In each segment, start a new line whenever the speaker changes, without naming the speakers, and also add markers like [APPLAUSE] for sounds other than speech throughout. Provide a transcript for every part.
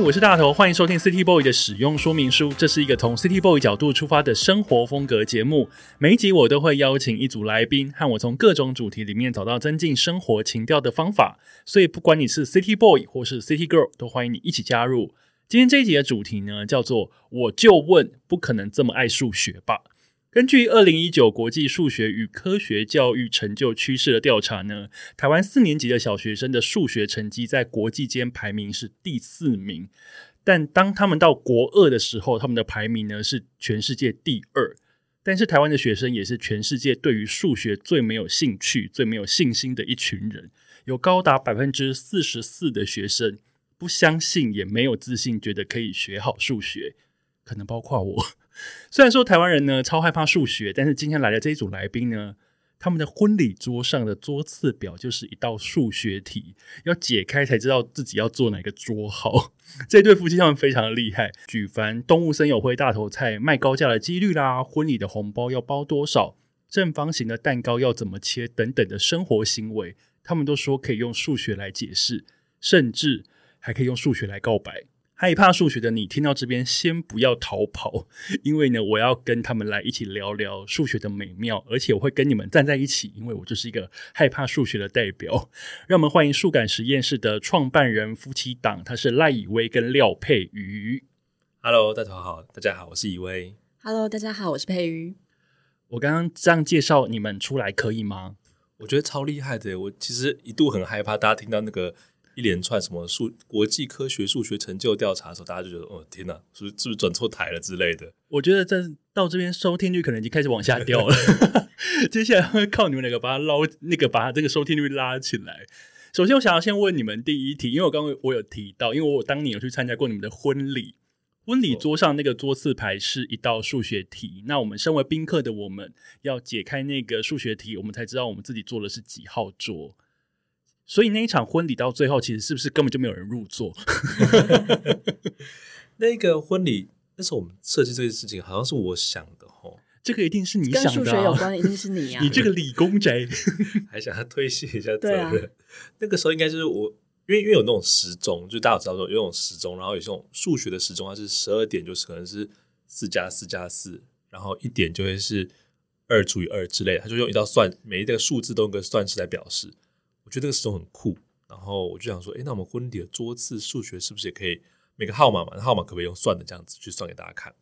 我是大头，欢迎收听 City Boy 的使用说明书。这是一个从 City Boy 角度出发的生活风格节目。每一集我都会邀请一组来宾，和我从各种主题里面找到增进生活情调的方法。所以，不管你是 City Boy 或是 City Girl，都欢迎你一起加入。今天这一集的主题呢，叫做“我就问，不可能这么爱数学吧”。根据二零一九国际数学与科学教育成就趋势的调查呢，台湾四年级的小学生的数学成绩在国际间排名是第四名，但当他们到国二的时候，他们的排名呢是全世界第二。但是台湾的学生也是全世界对于数学最没有兴趣、最没有信心的一群人，有高达百分之四十四的学生不相信，也没有自信，觉得可以学好数学，可能包括我。虽然说台湾人呢超害怕数学，但是今天来的这一组来宾呢，他们的婚礼桌上的桌次表就是一道数学题，要解开才知道自己要做哪个桌号。[LAUGHS] 这对夫妻他们非常的厉害，举凡动物森友会大头菜卖高价的几率啦，婚礼的红包要包多少，正方形的蛋糕要怎么切等等的生活行为，他们都说可以用数学来解释，甚至还可以用数学来告白。害怕数学的你，听到这边先不要逃跑，[LAUGHS] 因为呢，我要跟他们来一起聊聊数学的美妙，而且我会跟你们站在一起，因为我就是一个害怕数学的代表。[LAUGHS] 让我们欢迎数感实验室的创办人夫妻档，他是赖以威跟廖佩瑜。
Hello，大家好，大家好，我是以威。
Hello，大家好，我是佩瑜。
我刚刚这样介绍你们出来可以吗？
我觉得超厉害的，我其实一度很害怕，大家听到那个一连串什么数国际科学数学成就调查的时候，大家就觉得哦天哪，是不是是不是转错台了之类的？
我觉得这到这边收听率可能已经开始往下掉了，[LAUGHS] 接下来会靠你们两个把它捞，那个把这个收听率拉起来。首先，我想要先问你们第一题，因为我刚刚我有提到，因为我当年有去参加过你们的婚礼，婚礼桌上那个桌次牌是一道数学题，那我们身为宾客的我们要解开那个数学题，我们才知道我们自己坐的是几号桌。所以那一场婚礼到最后，其实是不是根本就没有人入座？[LAUGHS]
那个婚礼那时候我们设计这件事情，好像是我想的吼，
这个一定是你
跟数
想的、啊，
学有关的一定是你啊！[LAUGHS]
你这个理工宅。[LAUGHS]
还想要推卸一下责任。那个时候应该就是我，因为因为有那种时钟，就大家有知道说有那种时钟，然后有这种数学的时钟，它是十二点，就是可能是四加四加四，然后一点就会是二除以二之类的，它就用一道算每一个数字都用个算式来表示。我觉得这个时钟很酷，然后我就想说，哎，那我们婚礼的桌次数学是不是也可以每个号码嘛？那号码可不可以用算的这样子去算给大家看？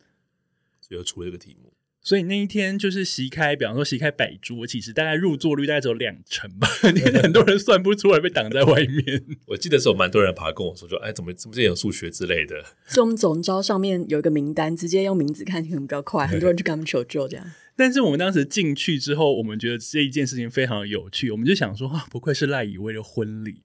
所以就出了这个题目。
所以那一天就是席开，比方说席开百桌，其实大概入座率大概只有两成吧，[LAUGHS] 因为很多人算不出来，被挡在外面。[LAUGHS]
我记得是有蛮多人跑来跟我说，说，哎，怎么怎么之前有数学之类的？
所以我们总招上面有一个名单，直接用名字看可能比较快，很多人去跟他们求救，这样。
但是我们当时进去之后，我们觉得这一件事情非常有趣，我们就想说，啊，不愧是赖以威的婚礼，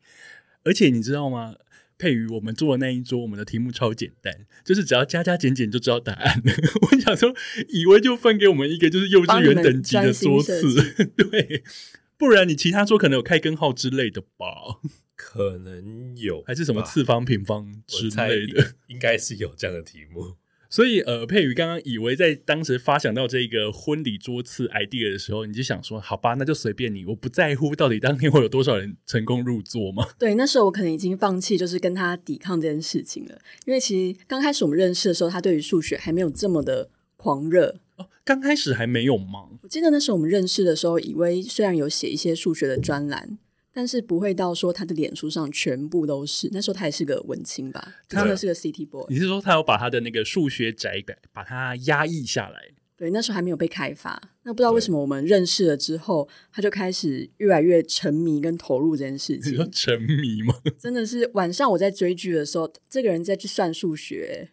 而且你知道吗？佩瑜，我们坐的那一桌，我们的题目超简单，就是只要加加减减就知道答案了。[LAUGHS] 我想说，以为就分给我们一个就是幼稚园等级的桌次，[LAUGHS] 对，不然你其他桌可能有开根号之类的吧，
可能有，
还是什么次方、平方之类的。
应该是有这样的题目。
所以，呃，佩瑜刚刚以为在当时发想到这个婚礼桌次 idea 的时候，你就想说，好吧，那就随便你，我不在乎到底当天会有多少人成功入座嘛。[LAUGHS]
对，那时候我可能已经放弃，就是跟他抵抗这件事情了，因为其实刚开始我们认识的时候，他对于数学还没有这么的狂热。
哦，刚开始还没有吗？
我记得那时候我们认识的时候，以为虽然有写一些数学的专栏，但是不会到说他的脸书上全部都是。那时候他也是个文青吧，
他
真的是个 City Boy。
你是说他有把他的那个数学宅感把它压抑下来？
对，那时候还没有被开发。那不知道为什么我们认识了之后，他就开始越来越沉迷跟投入这件事情
你说
情。
沉迷吗？
真的是晚上我在追剧的时候，这个人在去算数学。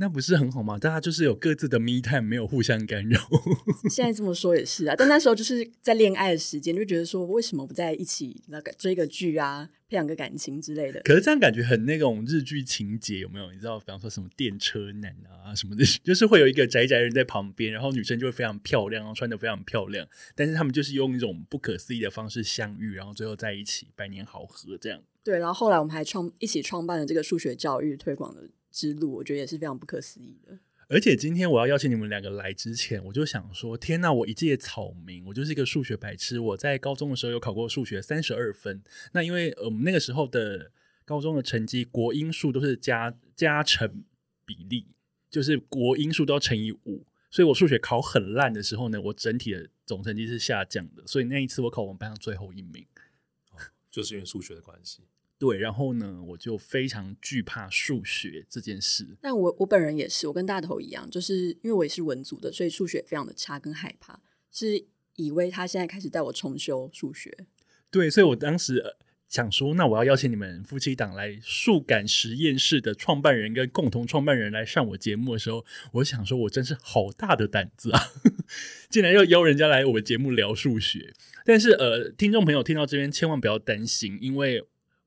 那不是很好吗？大家就是有各自的 me time，没有互相干扰。[LAUGHS]
现在这么说也是啊，但那时候就是在恋爱的时间，就觉得说为什么不在一起那个追个剧啊，培养个感情之类的。
可是这样感觉很那种日剧情节，有没有？你知道，比方说什么电车男啊什么的，就是会有一个宅宅人在旁边，然后女生就会非常漂亮，然后穿的非常漂亮，但是他们就是用一种不可思议的方式相遇，然后最后在一起，百年好合这样。
对，然后后来我们还创一起创办了这个数学教育推广的之路，我觉得也是非常不可思议的。
而且今天我要邀请你们两个来之前，我就想说，天呐，我一介草民，我就是一个数学白痴。我在高中的时候有考过数学三十二分，那因为我们那个时候的高中的成绩，国英数都是加加成比例，就是国英数都要乘以五，所以我数学考很烂的时候呢，我整体的总成绩是下降的。所以那一次我考我们班上最后一名。
就是因为数学的关系，
对，然后呢，我就非常惧怕数学这件事。
那我我本人也是，我跟大头一样，就是因为我也是文组的，所以数学非常的差跟害怕。是以为他现在开始带我重修数学，
对，所以我当时呃想说，那我要邀请你们夫妻档来数感实验室的创办人跟共同创办人来上我节目的时候，我想说，我真是好大的胆子啊，[LAUGHS] 竟然要邀人家来我们节目聊数学。但是呃，听众朋友听到这边千万不要担心，因为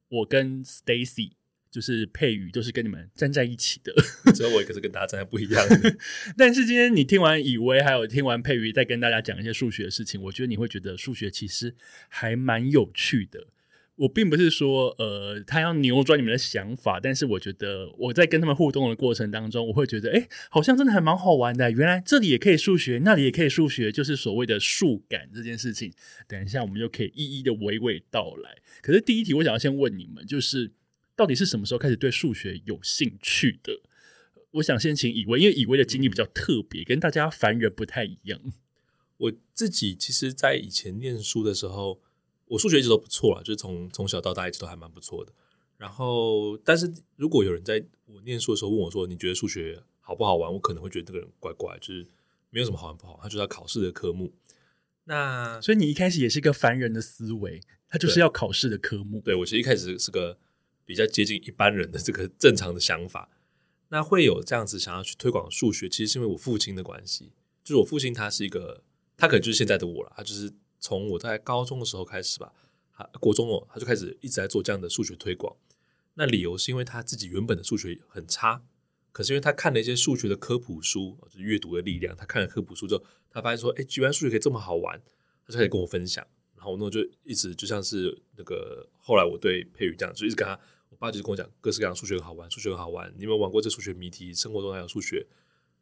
我跟 Stacy 就是佩宇都是跟你们站在一起的。[LAUGHS]
只有我一个是跟大家站在不一样的。[LAUGHS]
但是今天你听完以为还有听完佩瑜再跟大家讲一些数学的事情，我觉得你会觉得数学其实还蛮有趣的。我并不是说呃他要扭转你们的想法，但是我觉得我在跟他们互动的过程当中，我会觉得哎，好像真的还蛮好玩的。原来这里也可以数学，那里也可以数学，就是所谓的数感这件事情。等一下我们就可以一一的娓娓道来。可是第一题，我想要先问你们，就是到底是什么时候开始对数学有兴趣的？我想先请以为，因为以为的经历比较特别，跟大家凡人不太一样。
我自己其实，在以前念书的时候，我数学一直都不错啊，就是从从小到大一直都还蛮不错的。然后，但是如果有人在我念书的时候问我说：“你觉得数学好不好玩？”我可能会觉得这个人怪怪，就是没有什么好玩不好，他就是要考试的科目。那
所以你一开始也是一个凡人的思维，他就是要考试的科目。
对我其实一开始是个比较接近一般人的这个正常的想法。那会有这样子想要去推广数学，其实是因为我父亲的关系。就是我父亲他是一个，他可能就是现在的我了。他就是从我在高中的时候开始吧，他国中哦，他就开始一直在做这样的数学推广。那理由是因为他自己原本的数学很差，可是因为他看了一些数学的科普书，就是阅读的力量。他看了科普书之后，他发现说，哎，居然数学可以这么好玩，他就开始跟我分享。然后那我就一直就像是那个后来我对佩宇这样，就一直跟他。我爸就是跟我讲各式各样数学很好玩，数学很好玩。你有没有玩过这数学谜题？生活中还有数学？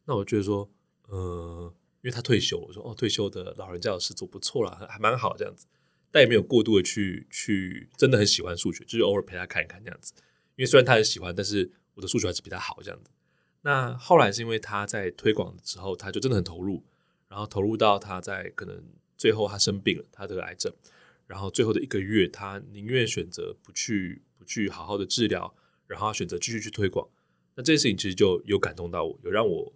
那我觉得说，呃，因为他退休，我说哦，退休的老人家有事做，不错啦，还蛮好这样子。但也没有过度的去去，真的很喜欢数学，就是偶尔陪他看一看这样子。因为虽然他很喜欢，但是我的数学还是比他好这样子。那后来是因为他在推广的时候，他就真的很投入，然后投入到他在可能最后他生病了，他得癌症，然后最后的一个月，他宁愿选择不去不。去好好的治疗，然后选择继续去推广，那这件事情其实就有感动到我，有让我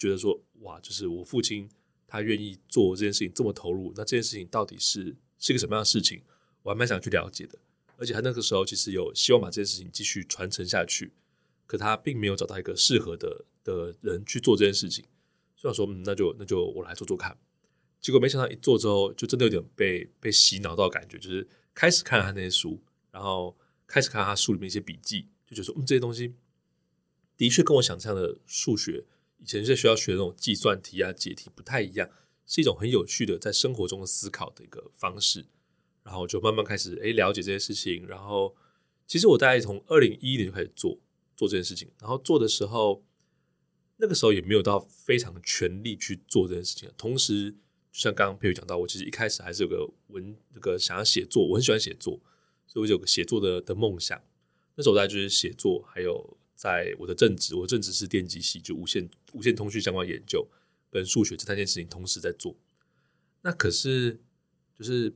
觉得说，哇，就是我父亲他愿意做这件事情这么投入，那这件事情到底是是个什么样的事情，我还蛮想去了解的。而且他那个时候其实有希望把这件事情继续传承下去，可他并没有找到一个适合的的人去做这件事情，所以说，嗯，那就那就我来做做看。结果没想到一做之后，就真的有点被被洗脑到感觉，就是开始看他那些书，然后。开始看他书里面一些笔记，就觉得说，嗯，这些东西的确跟我想象的数学以前在学校学那种计算题啊、解题不太一样，是一种很有趣的在生活中的思考的一个方式。然后就慢慢开始诶了解这些事情。然后其实我大概从二零一一年就开始做做这件事情，然后做的时候，那个时候也没有到非常全力去做这件事情。同时，就像刚刚佩宇讲到，我其实一开始还是有个文那个想要写作，我很喜欢写作。所以我就有个写作的的梦想，那时候大概就是写作，还有在我的正职，我正职是电机系，就无线无线通讯相关研究跟数学这三件事情同时在做。那可是就是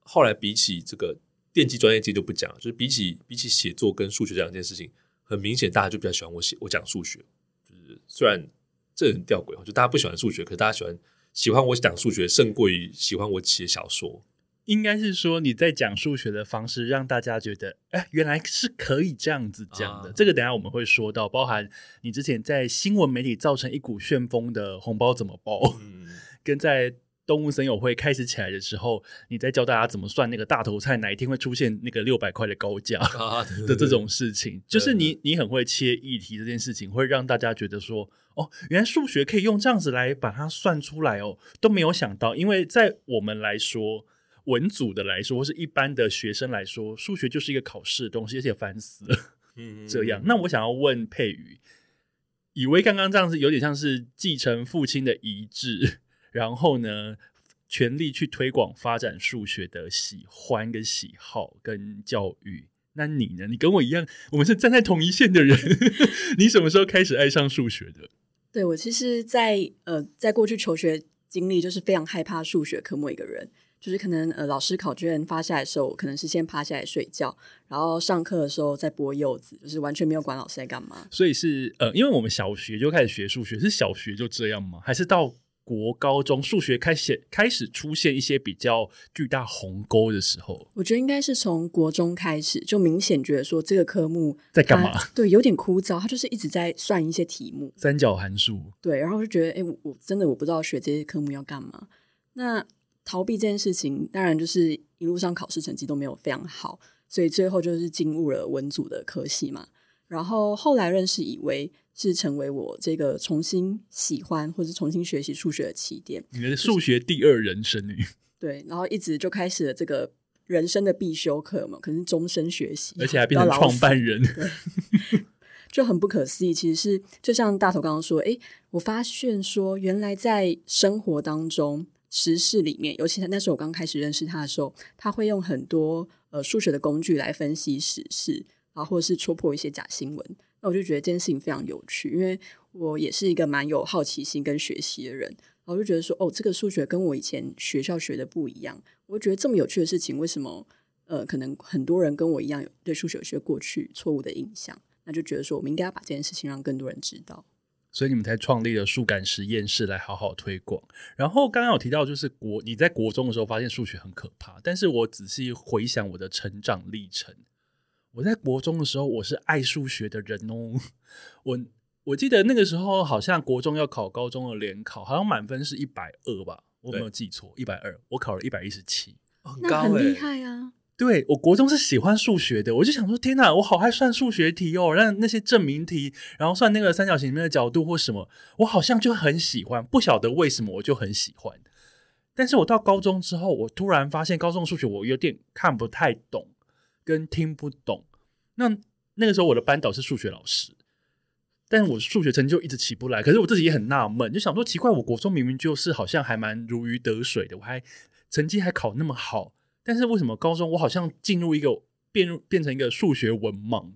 后来比起这个电机专业界就不讲，就是比起比起写作跟数学这两件事情，很明显大家就比较喜欢我写我讲数学。就是虽然这很吊诡，就大家不喜欢数学，可是大家喜欢喜欢我讲数学胜过于喜欢我写小说。
应该是说你在讲数学的方式，让大家觉得，哎，原来是可以这样子讲的。
啊。
这个等下我们会说到，包含你之前在新闻媒体造成一股旋风的红包怎么包，
嗯，[LAUGHS]
跟在动物森友会开始起来的时候，你在教大家怎么算那个大头菜哪一天会出现那个六百块的高价。[LAUGHS] 的这种事情，就是你你很会切议题这件事情，会让大家觉得说，哦，原来数学可以用这样子来把它算出来哦，都没有想到，因为在我们来说，文组的来说，或是一般的学生来说，数学就是一个考试的东西，而且烦死了。
嗯 [LAUGHS]
这样，那我想要问佩瑜，以为刚刚这样子有点像是继承父亲的遗志，然后呢，全力去推广发展数学的喜欢跟喜好跟教育。那你呢？你跟我一样，我们是站在同一线的人。[LAUGHS] 你什么时候开始爱上数学的？
对我其实在，呃，在过去求学经历，就是非常害怕数学科目一个人，就是可能呃老师考卷发下来的时候，我可能是先趴下来睡觉，然后上课的时候再剥柚子，就是完全没有管老师在干嘛。
所以是呃，因为我们小学就开始学数学，是小学就这样吗？还是到国高中数学开始开始出现一些比较巨大鸿沟的时候？
我觉得应该是从国中开始，就明显觉得说这个科目
在干嘛 [LAUGHS]
对，有点枯燥，他就是一直在算一些题目。
三角函数，
对，然后就觉得，哎，我我真的我不知道学这些科目要干嘛。那逃避这件事情，当然就是一路上考试成绩都没有非常好，所以最后就是进入了文组的科系嘛。然后后来认识以为是成为我这个重新喜欢或者重新学习数学的起点。
你的数学第二人生女，[LAUGHS]
对，然后一直就开始了这个人生的必修课嘛，可能是终身学习，
而且还变成创办人。[LAUGHS]
就很不可思议。其实是就像大头刚刚说，哎，我发现说，原来在生活当中、时事里面，尤其他那时候我刚开始认识他的时候，他会用很多呃数学的工具来分析时事，然后或者是戳破一些假新闻。那我就觉得这件事情非常有趣，因为我也是一个蛮有好奇心跟学习的人，然后就觉得说，哦，这个数学跟我以前学校学的不一样。我觉得这么有趣的事情，为什么呃，可能很多人跟我一样有对数学有些过去错误的印象？那就觉得说，我们应该要把这件事情让更多人知道。
所以你们才创立了数感实验室来好好推广。然后刚刚有提到，就是国你在国中的时候发现数学很可怕，但是我仔细回想我的成长历程，我在国中的时候我是爱数学的人哦。我我记得那个时候好像国中要考高中的联考，好像满分是一百二吧，我有没有记错？一百二，我考了一百一十七。
那
很高欸
很厉害啊！
对我国中是喜欢数学的，我就想说，天哪，我好爱算数学题哦，让那些证明题，然后算那个三角形里面的角度或什么，我好像就很喜欢，不晓得为什么我就很喜欢。但是我到高中之后，我突然发现高中数学我有点看不太懂，跟听不懂。那那个时候我的班导是数学老师，但是我数学成绩就一直起不来，可是我自己也很纳闷，就想说奇怪，我国中明明就是好像还蛮如鱼得水的，我还成绩还考那么好。但是为什么高中我好像进入一个变变成一个数学文盲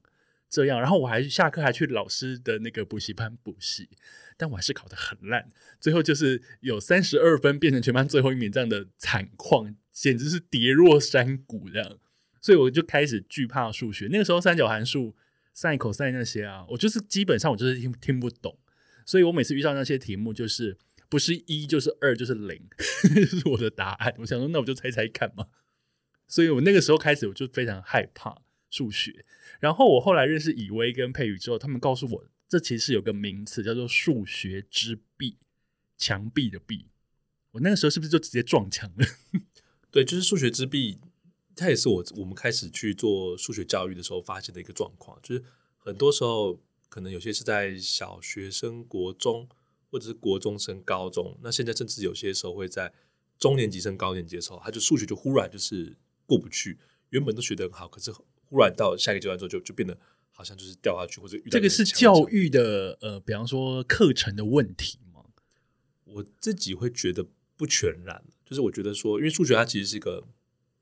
这样，然后我还下课还去老师的那个补习班补习，但我还是考得很烂，最后就是有三十二分变成全班最后一名这样的惨况，简直是跌落山谷这样，所以我就开始惧怕数学。那个时候三角函数、sin、cos 那些啊，我就是基本上我就是听听不懂，所以我每次遇到那些题目就是不是一就是二就是零，[LAUGHS] 这是我的答案。我想说，那我就猜猜看嘛。所以我那个时候开始，我就非常害怕数学。然后我后来认识以威跟佩宇之后，他们告诉我，这其实有个名词叫做数学之壁，墙壁的壁。我那个时候是不是就直接撞墙了？[LAUGHS]
对，就是数学之壁，它也是我我们开始去做数学教育的时候发现的一个状况，就是很多时候可能有些是在小学生、国中，或者是国中升高中，那现在甚至有些时候会在中年级升高年级的时候，他就数学就忽然就是过不去，原本都学得很好，可是忽然到下一个阶段之后就就变得好像就是掉下去，或者遇到
这个是教育的呃，比方说课程的问题吗？
我自己会觉得不全然，就是我觉得说，因为数学它其实是一个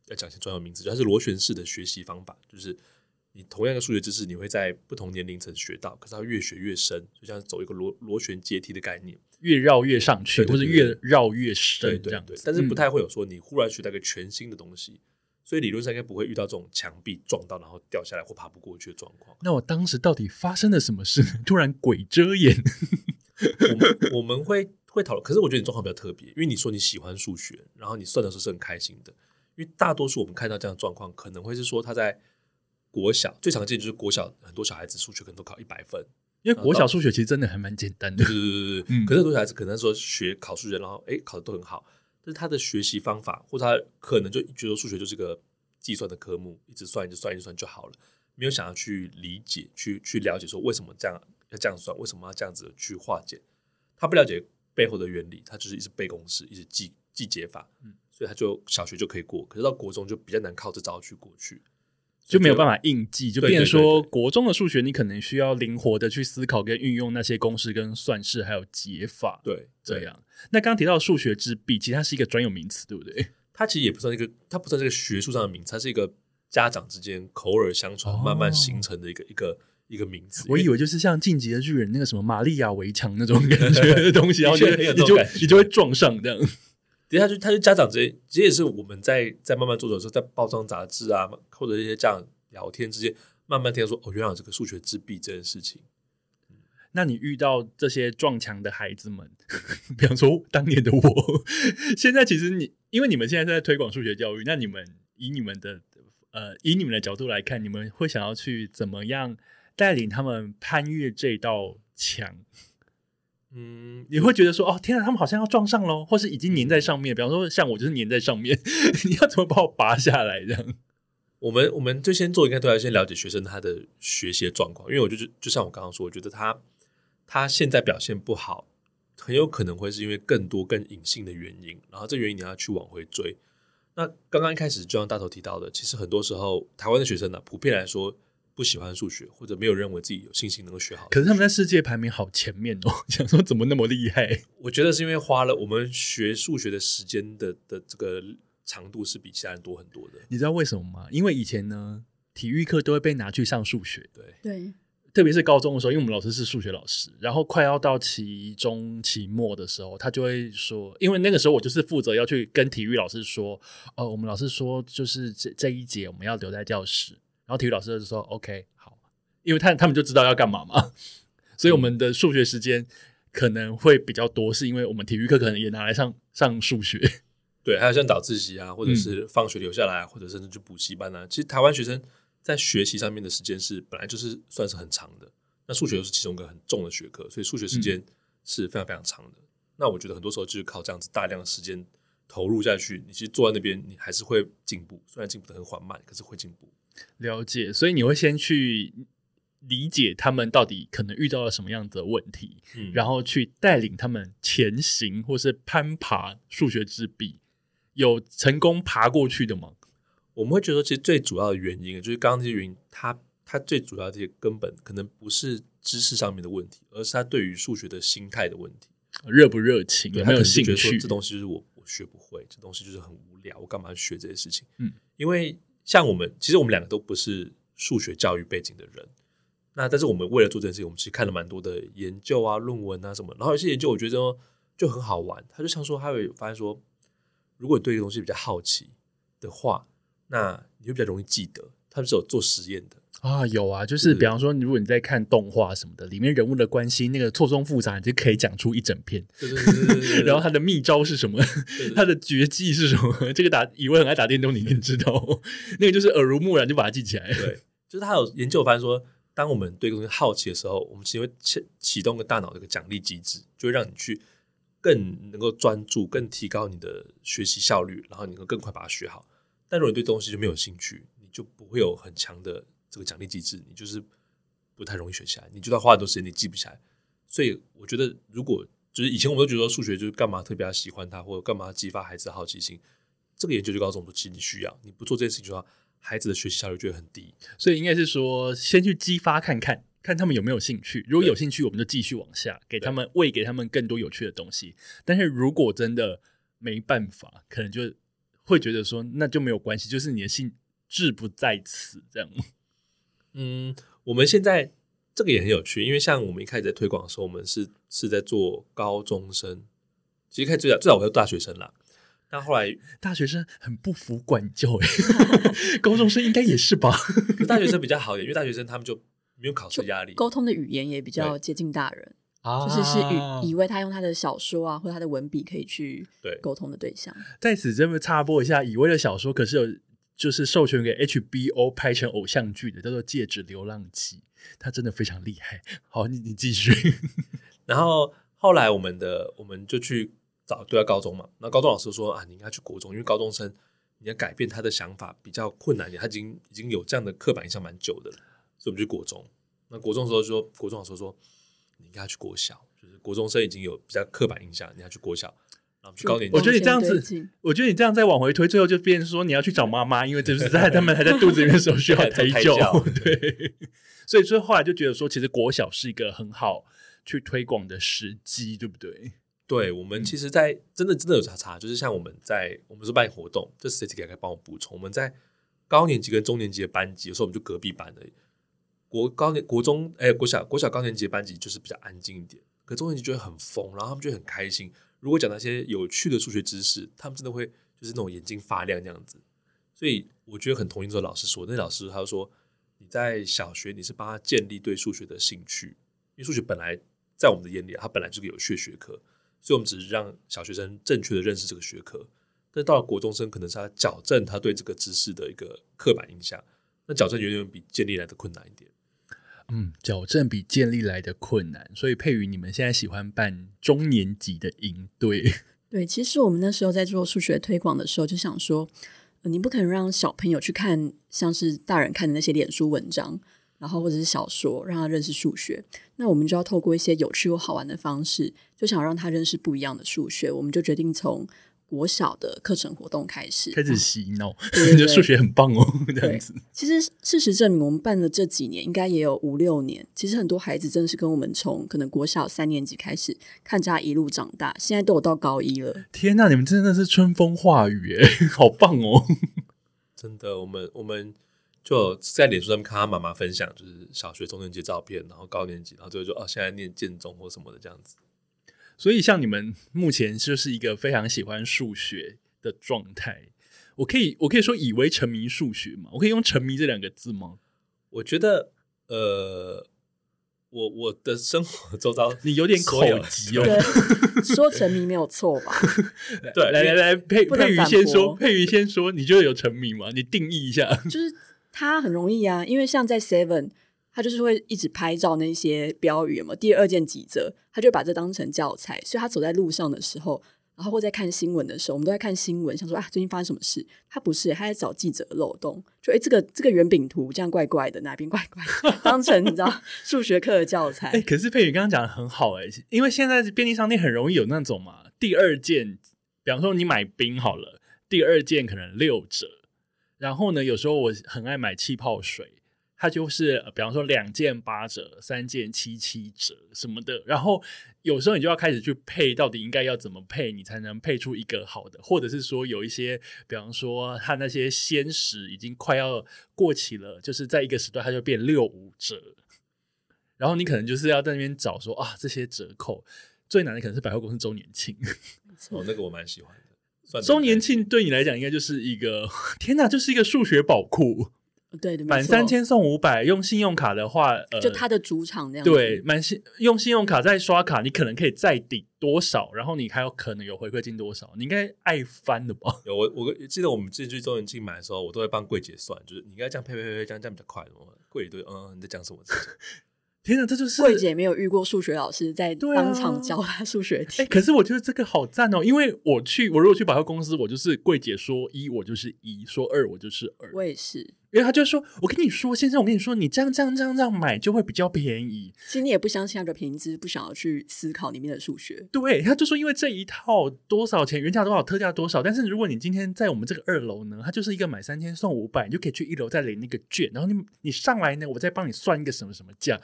要讲一些专有名词，就它是螺旋式的学习方法，就是你同样的数学知识，你会在不同年龄层学到，可是它越学越深，就像走一个螺螺旋阶梯的概念，
越绕越上去，或者越绕越深，这样子。。
对但是不
嗯
太会有说你忽然学到一个全新的东西，所以理论上应该不会遇到这种墙壁撞到然后掉下来或爬不过去的状况。
那我当时到底发生了什么事？[LAUGHS] 突然鬼遮眼，
我们我们会会讨论，可是我觉得你状况比较特别，因为你说你喜欢数学，然后你算的时候是很开心的，因为大多数我们看到这样的状况，可能会是说他在国小最常见就是国小很多小孩子数学可能都考一百分，
因为国小数学其实真的还蛮简单的
对。对对对对。
嗯
可是很多小孩子可能说学考数学，然后哎考的都很好，但是他的学习方法或者他可能就觉得数学就是个计算的科目，一直算一直算一直算就好了，没有想要去理解、去去了解说为什么这样要这样算，为什么要这样子去化简，他不了解背后的原理，他就是一直背公式，一直记记解法，
嗯。
所以他就小学就可以过，可是到国中就比较难靠这招去过去，
就没有办法硬记，就
对
变成说国中的数学你可能需要灵活的去思考跟运用那些公式跟算式还有解法。
对，对。
这样。那刚刚提到数学之弊，其实它是一个专有名词，对不对？[LAUGHS]
它其实也不算一个，它不算这个学术上的名词，它是一个家长之间口耳相传、
哦
慢慢形成的一个一个一个名词。
我以为就是像进击的巨人那个什么玛利亚围墙那种感觉 [LAUGHS] 的东西，然后你就你就会撞上这样。
等下就他就家长之间，其实也是我们在在慢慢做的时候，在包装杂志啊，或者一些家长聊天之间，慢慢听说哦，原来有这个数学之弊这件事情。
那你遇到这些撞墙的孩子们，[LAUGHS] 比方说当年的我，[LAUGHS] 现在其实你因为你们现在在推广数学教育，那你们以你们的呃以你们的角度来看，你们会想要去怎么样带领他们攀越这道墙？
嗯，
你会觉得说哦，天啊，他们好像要撞上喽，或是已经粘在上面。比方说，像我就是粘在上面，[LAUGHS] 你要怎么把我拔下来？这样
我们我们最先做应该都要先了解学生他的学习的状况，因为我就是就像我刚刚说，我觉得他他现在表现不好，很有可能会是因为更多更隐性的原因，然后这原因你要去往回追。那刚刚一开始就像大头提到的，其实很多时候台湾的学生呢、普遍来说不喜欢数学，或者没有认为自己有信心能够学好。
可是他们在世界排名好前面哦，[LAUGHS] 想说怎么那么厉害？
我觉得是因为花了我们学数学的时间的的这个长度是比其他人多很多的。
你知道为什么吗？因为以前呢，体育课都会被拿去上数学，
对，
对，
特别是高中的时候，因为我们老师是数学老师，然后快要到期中、期末的时候，他就会说，因为那个时候我就是负责要去跟体育老师说，哦，我们老师说就是这这一节我们要留在教室，然后体育老师就说 OK 好，因为他他们就知道要干嘛嘛，所以我们的数学时间可能会比较多，是因为我们体育课可能也拿来上上数学。[LAUGHS]
对，还有像早自习啊，或者
嗯
是放学留下来啊，或者甚至去补习班啊。其实台湾学生在学习上面的时间是本来就是算是很长的，那数学又是其中一个很重的学科，所以数学时
嗯
间是非常非常长的。那我觉得很多时候就是靠这样子大量的时间投入下去，你其实坐在那边，你还是会进步，虽然进步的很缓慢，可是会进步。
了解，所以你会先去理解他们到底可能遇到了什么样的问题，
嗯
然后去带领他们前行，或是攀爬数学之壁。有成功爬过去的吗？
我们会觉得，其实最主要的原因就是刚刚这些原因，它它最主要的这些根本可能不是知识上面的问题，而是他对于数学的心态的问题。
热不热情？
对
有没有兴趣？
这东西就是我我学不会，这东西就是很无聊，我干嘛去学这些事情？
嗯，
因为像我们，其实我们两个都不是数学教育背景的人。那但是我们为了做这件事情，我们其实看了蛮多的研究啊、论文啊什么。然后有些研究我觉得就很好玩，他就像说，他会发现说，如果你对一个东西比较好奇的话，那你会比较容易记得。他们是有做实验的，
啊，有啊，就是比方说，如果你在看动画什么的，里面人物的关系那个错综复杂，你就可以讲出一整篇。
对对对对对对 [LAUGHS]
然后他的秘招是什么？他的绝技是什么？[LAUGHS] 这个打以为很爱打电动，你一定知道。[LAUGHS] 那个就是耳濡目染就把它记起来。
对，就是他有研究发现说，当我们对东西好奇的时候，我们其实会启启动个大脑的一个奖励机制，就会让你去更能够专注，更提高你的学习效率，然后你能够更快把它学好。但如果你对东西就没有兴趣，你就不会有很强的这个奖励机制，你就是不太容易学起来，你就算花很多时间，你记不起来。所以我觉得，如果就是以前我们都觉得数学就是干嘛特别喜欢它，或者干嘛激发孩子的好奇心，这个研究就告诉我们说，其实你需要，你不做这件事情的话，孩子的学习效率就会很低。
所以应该是说，先去激发看看，看他们有没有兴趣。如果有兴趣，我们就继续往下，给他们喂给他们更多有趣的东西。但是如果真的没办法，可能就会觉得说，那就没有关系，就是你的兴志不在此，这样。
嗯，我们现在这个也很有趣，因为像我们一开始在推广的时候，我们是是在做高中生，其实一开始最早最早我是大学生啦，但后来
大学生很不服管教、欸，[LAUGHS] 高中生应该也是吧？
大学生比较好一点，因为大学生他们就没有考试压力，
沟通的语言也比较接近大人。
啊
就是是以以为他用他的小说啊或者他的文笔可以去
对
沟通的对象。
在此这边插播一下，以为的小说可是有就是授权给 HBO 拍成偶像剧的，叫做《戒指流浪记》，他真的非常厉害。好，你你继续。[LAUGHS]
然后后来我们的我们就去找对啊高中嘛，那高中老师说啊，你应该去国中，因为高中生你要改变他的想法比较困难点，他已经已经有这样的刻板印象蛮久的了，所以我们去国中。那国中的时候说，国中老师说你应该去国小，就是国中生已经有比较刻板印象，你要去国小，高
我觉得你这样子我觉得你这样再往回推，最后就变成说你要去找妈妈，因为这是在 [LAUGHS] 他们还在肚子里面的时候需要胎
胎
教
教，[LAUGHS]
对。所以所以后来就觉得说，其实国小是一个很好去推广的时机，对不对？
对我们其实在，真的真的有差差，就是像我们在我们是办活动，这 T 可以帮我补充。我们在高年级跟中年级的班级，有时候我们就隔壁班的国高年国中哎国小国小高年级的班级就是比较安静一点，可中年级就会很疯，然后他们就会很开心。如果讲那些有趣的数学知识，他们真的会就是那种眼睛发亮那样子。所以我觉得很同意这个老师说，那老师他就说你在小学你是帮他建立对数学的兴趣，因为数学本来在我们的眼里，它本来就是个有趣的学科。所以我们只是让小学生正确的认识这个学科，但到了国中生，可能是他矫正他对这个知识的一个刻板印象。那矫正远远比建立来的困难一点。
嗯，矫正比建立来的困难，所以佩瑜，你们现在喜欢办中年级的营队，[LAUGHS]
对，其实我们那时候在做数学推广的时候，就想说，呃你不可能让小朋友去看像是大人看的那些脸书文章，然后或者是小说，让他认识数学。那我们就要透过一些有趣又好玩的方式，就想让他认识不一样的数学。我们就决定从国小的课程活动开始，
开始洗脑，觉得数学很棒哦，这样子。
其实事实证明，我们办了这几年，应该也有五六年。其实很多孩子真的是跟我们从可能国小三年级开始看着他一路长大，现在都有到高一了。
天呐，你们真的是春风化雨哎，[LAUGHS] 好棒哦！[LAUGHS]
真的，我们我们就在脸书上面看他妈妈分享，就是小学中年级照片，然后高年级，然后最后就哦，现在念建中或什么的这样子。
所以像你们目前就是一个非常喜欢数学的状态，我可以我可以说以为沉迷数学吗？我可以用沉迷这两个字吗？
我觉得，呃，我我的生活周遭，[LAUGHS]
你有点口
有
急哦。
对，说沉迷没有错吧？[LAUGHS]
对
来来来，佩佩瑜先说，佩瑜先说，你觉得有沉迷吗？你定义一下。
就是它很容易啊，因为像在 Seven，他就是会一直拍照那些标语嘛，第二件几折，他就把这当成教材，所以他走在路上的时候，然后或在看新闻的时候，我们都在看新闻，想说啊，最近发生什么事？他不是，他在找记者的漏洞，就诶这个这个圆饼图这样怪怪的，哪边怪怪的，当成你知道 [LAUGHS] 数学课的教材。[LAUGHS]
哎、可是佩宇刚刚讲的很好哎、因为现在便利商店很容易有那种嘛，第二件，比方说你买冰好了，第二件可能六折，然后呢，有时候我很爱买气泡水，它就是呃比方说两件八折，三件七七折什么的，然后有时候你就要开始去配，到底应该要怎么配，你才能配出一个好的，或者是说有一些，比方说它那些鲜食已经快要过期了，就是在一个时段它就变六五折，然后你可能就是要在那边找说啊这些折扣，最难的可能是百货公司周年庆。
哦，那个我蛮喜欢的。算
周年庆对你来讲应该就是一个 [LAUGHS] 天哪，就是一个数学宝库，
对
满三，千送五百。用信用卡的话，呃，
就他的主场那样子。
对满信用信用卡再刷卡，你可能可以再抵多少，然后你还有可能有回馈金多少，你应该爱翻的吧？
有我我记得我们之前去周年庆买的时候，我都会帮柜姐算，就是你应该这样配配配配，这样这样比较快。柜姐对嗯你在讲什么？[LAUGHS]
天哪，这就是
柜姐没有遇过数学老师在当场教她数学题。[LAUGHS]
哎、可是我觉得这个好赞哦，因为我去，我如果去百货公司，我就是柜姐说一，我就是一；说二，我就是二。
我也是，
因为他就说：“我跟你说，先生，我跟你说，你这样这样这样这样买就会比较便宜。
其实你也不相信他的便宜，只是不想要去思考里面的数学。
对，他就说，因为这一套多少钱，原价多少，特价多少。但是如果你今天在我们这个二楼呢，它就是一个买三千送五百，你就可以去一楼再领那个券，然后你你上来呢，我再帮你算一个什么什么价。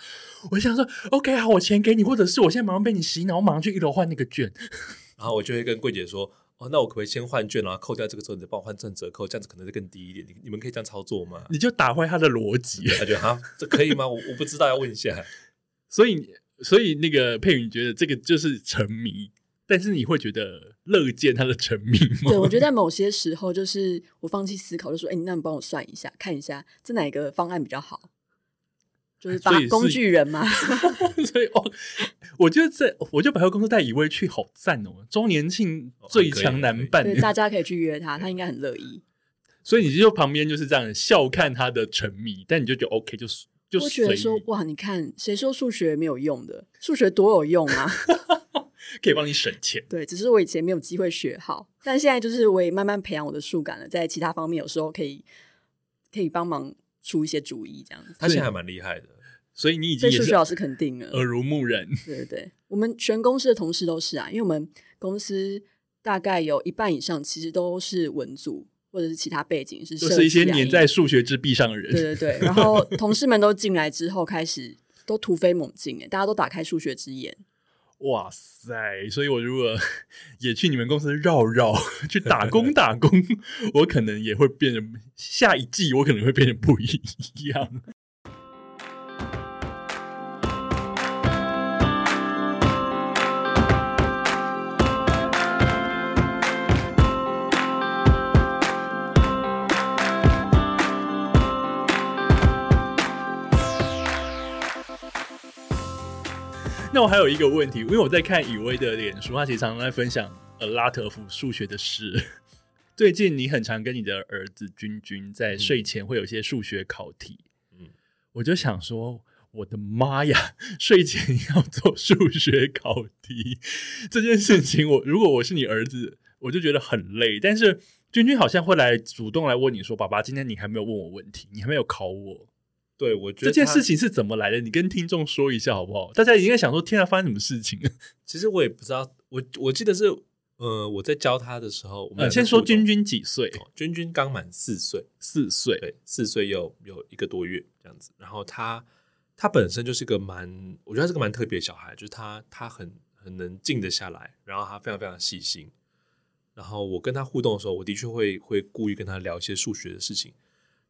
我想说，OK，好，我钱给你，或者是我现在马上被你洗脑，我马上去一楼换那个券。[LAUGHS]
然后我就会跟柜姐说，哦，那我可不可以先换券，然后扣掉这个之后，你再帮我换正折扣，这样子可能就更低一点。你你们可以这样操作吗？
你就打坏他的逻辑。[LAUGHS]
他就哈，这可以吗？我我不知道，要问一下。[LAUGHS]
所以，所以那个佩云，你觉得这个就是沉迷，但是你会觉得乐见他的沉迷吗？
对，我觉得在某些时候，就是我放弃思考，就说：“哎、你那你帮我算一下，看一下这哪个方案比较好。就是把工具人嘛。[LAUGHS]
所以哦，我觉得在我觉得百货公司带以威去好赞哦，周年庆最强男伴，
对，[LAUGHS] 大家可以去约他，他应该很乐意。
所以你就旁边就是这样笑看他的沉迷，但你就觉得 OK，就是就
我觉得说哇，你看谁说数学没有用的？数学多有用啊！[LAUGHS]
可以帮你省钱。
对，只是我以前没有机会学好，但现在就是我也慢慢培养我的数感了，在其他方面有时候可以可以帮忙出一些主意，这样子。
他现在还蛮厉害的。
所以你已经
被数学老师肯定了，
耳濡目染。
对对对，我们全公司的同事都是啊，因为我们公司大概有一半以上其实都是文组或者是其他背景是设
就是一些粘在数学之壁上的人，
对对对，然后同事们都进来之后开始都突飞猛进，哎，大家都打开数学之眼。
哇塞！所以我如果也去你们公司绕绕，[LAUGHS] 去打工 [LAUGHS] 打工，我可能也会变得下一季，我可能会变得不一样。那我还有一个问题，因为我在看以威的脸书，他其实常常在分享呃拉特夫数学的事。[LAUGHS] 最近你很常跟你的儿子君君在睡前会有一些数学考题，嗯
嗯，
我就想说，我的妈呀，睡前要做数学考题这件事情，我如果我是你儿子，我就觉得很累。但是君君好像会来主动来问你说：“爸爸，今天你还没有问我问题，你还没有考我。”
对，我觉得
这件事情是怎么来的？你跟听众说一下好不好？大家应该想说：“天啊，发生什么事情？” [LAUGHS]
其实我也不知道，我我记得是呃我在教他的时候，我们
呃，先说君君几岁？
哦君君刚满四岁，
四岁。
对，四岁有有一个多月这样子。然后他他本身就是个蛮，我觉得他是个蛮特别的小孩，就是他他很很能静得下来，然后他非常非常细心。然后我跟他互动的时候，我的确会会故意跟他聊一些数学的事情，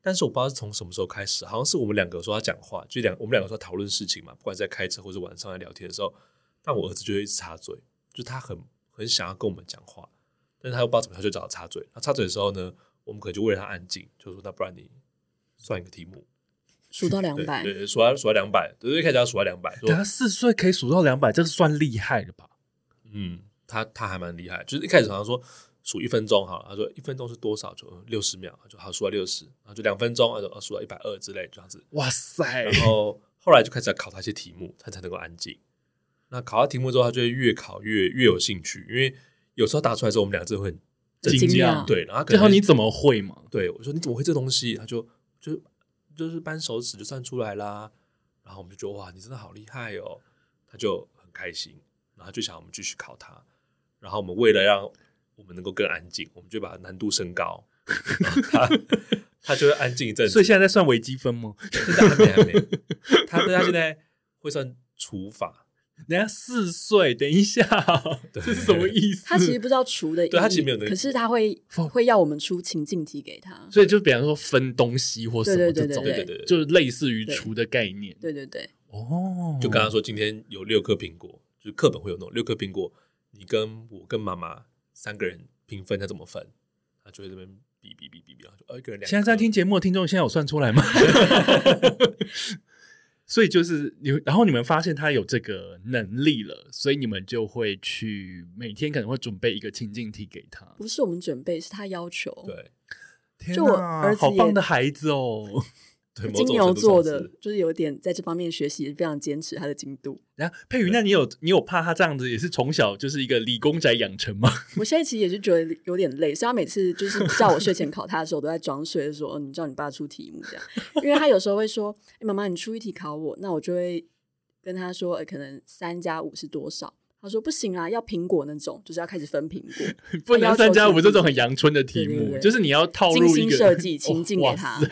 但是我不知道是从什么时候开始，好像是我们两个说他讲话，就两我们两个说要讨论事情嘛，不管在开车或者晚上在聊天的时候，但我儿子就会一直插嘴，就他很很想要跟我们讲话，但是他又不知道怎么，他就找他插嘴。他插嘴的时候呢，我们可能就为了他安静，就说那不然你算一个题目，
数到两百
对，数到数到两百，对，一开始要数到两百，等
他四岁可以数到两百，这是算厉害的吧？
嗯，他他还蛮厉害，就是一开始好像说数一分钟好了，他说一分钟是多少？就六十秒，就好数到六十，然后就两分钟，他说数到一百二之类这样子。
哇塞！
然后后来就开始要考他一些题目，他才能够安静。那考到题目之后，他就会越考越越有兴趣，因为有时候答出来之后，我们俩就会很
惊
讶
讶，
对，然后他可
最
能
后你怎么会嘛？
对我说你怎么会这东西？他就就就是扳手指就算出来啦。然后我们就觉得哇，你真的好厉害哦，他就很开心，然后就想我们继续考他。然后我们为了让我们能够更安静，我们就把难度升高，[LAUGHS] 他他就会安静一阵子。
所以现在在算微积分吗？
现在还没还没，他他现在会算除法，
人家四岁，等一下，这是什么意思？
他其实不知道除的意义，
对他其实没有那个
可是他会会要我们出情境题给他。
所以就比方说分东西或什么
对对
这种，
对
对对对，
就是类似于除的概念。
对对对，
哦，
就刚刚说今天有六颗苹果，就是课本会有那种六颗苹果，你跟我跟妈妈三个人平分，他怎么分？他就会这边比比比比比，然后就哦一个人两。
现在在听节目的听众，现在有算出来吗？[LAUGHS] 所以就是你，然后你们发现他有这个能力了，所以你们就会去每天可能会准备一个情境题给他。
不是我们准备，是他要求。
对
天
就我
哪
儿子也
好棒的孩子哦！
对，
金牛座的，就是有点在这方面学习非常坚持他的进度。
然后佩瑜，那你有你有怕他这样子也是从小就是一个理工宅养成吗？[LAUGHS]
我现在其实也是觉得有点累，所以他每次就是叫我睡前考他的时候，我都在装睡，就说：“哦，你叫你爸出题目这样。[LAUGHS] ”因为他有时候会说：“哎、妈妈，你出一题考我。”那我就会跟他说：“呃可能三加五是多少？”他说：“不行啊，要苹果那种，就是要开始分苹果。
不能三加五这种很阳春的题目，就是你要套入一个
精心设计情境给他
塞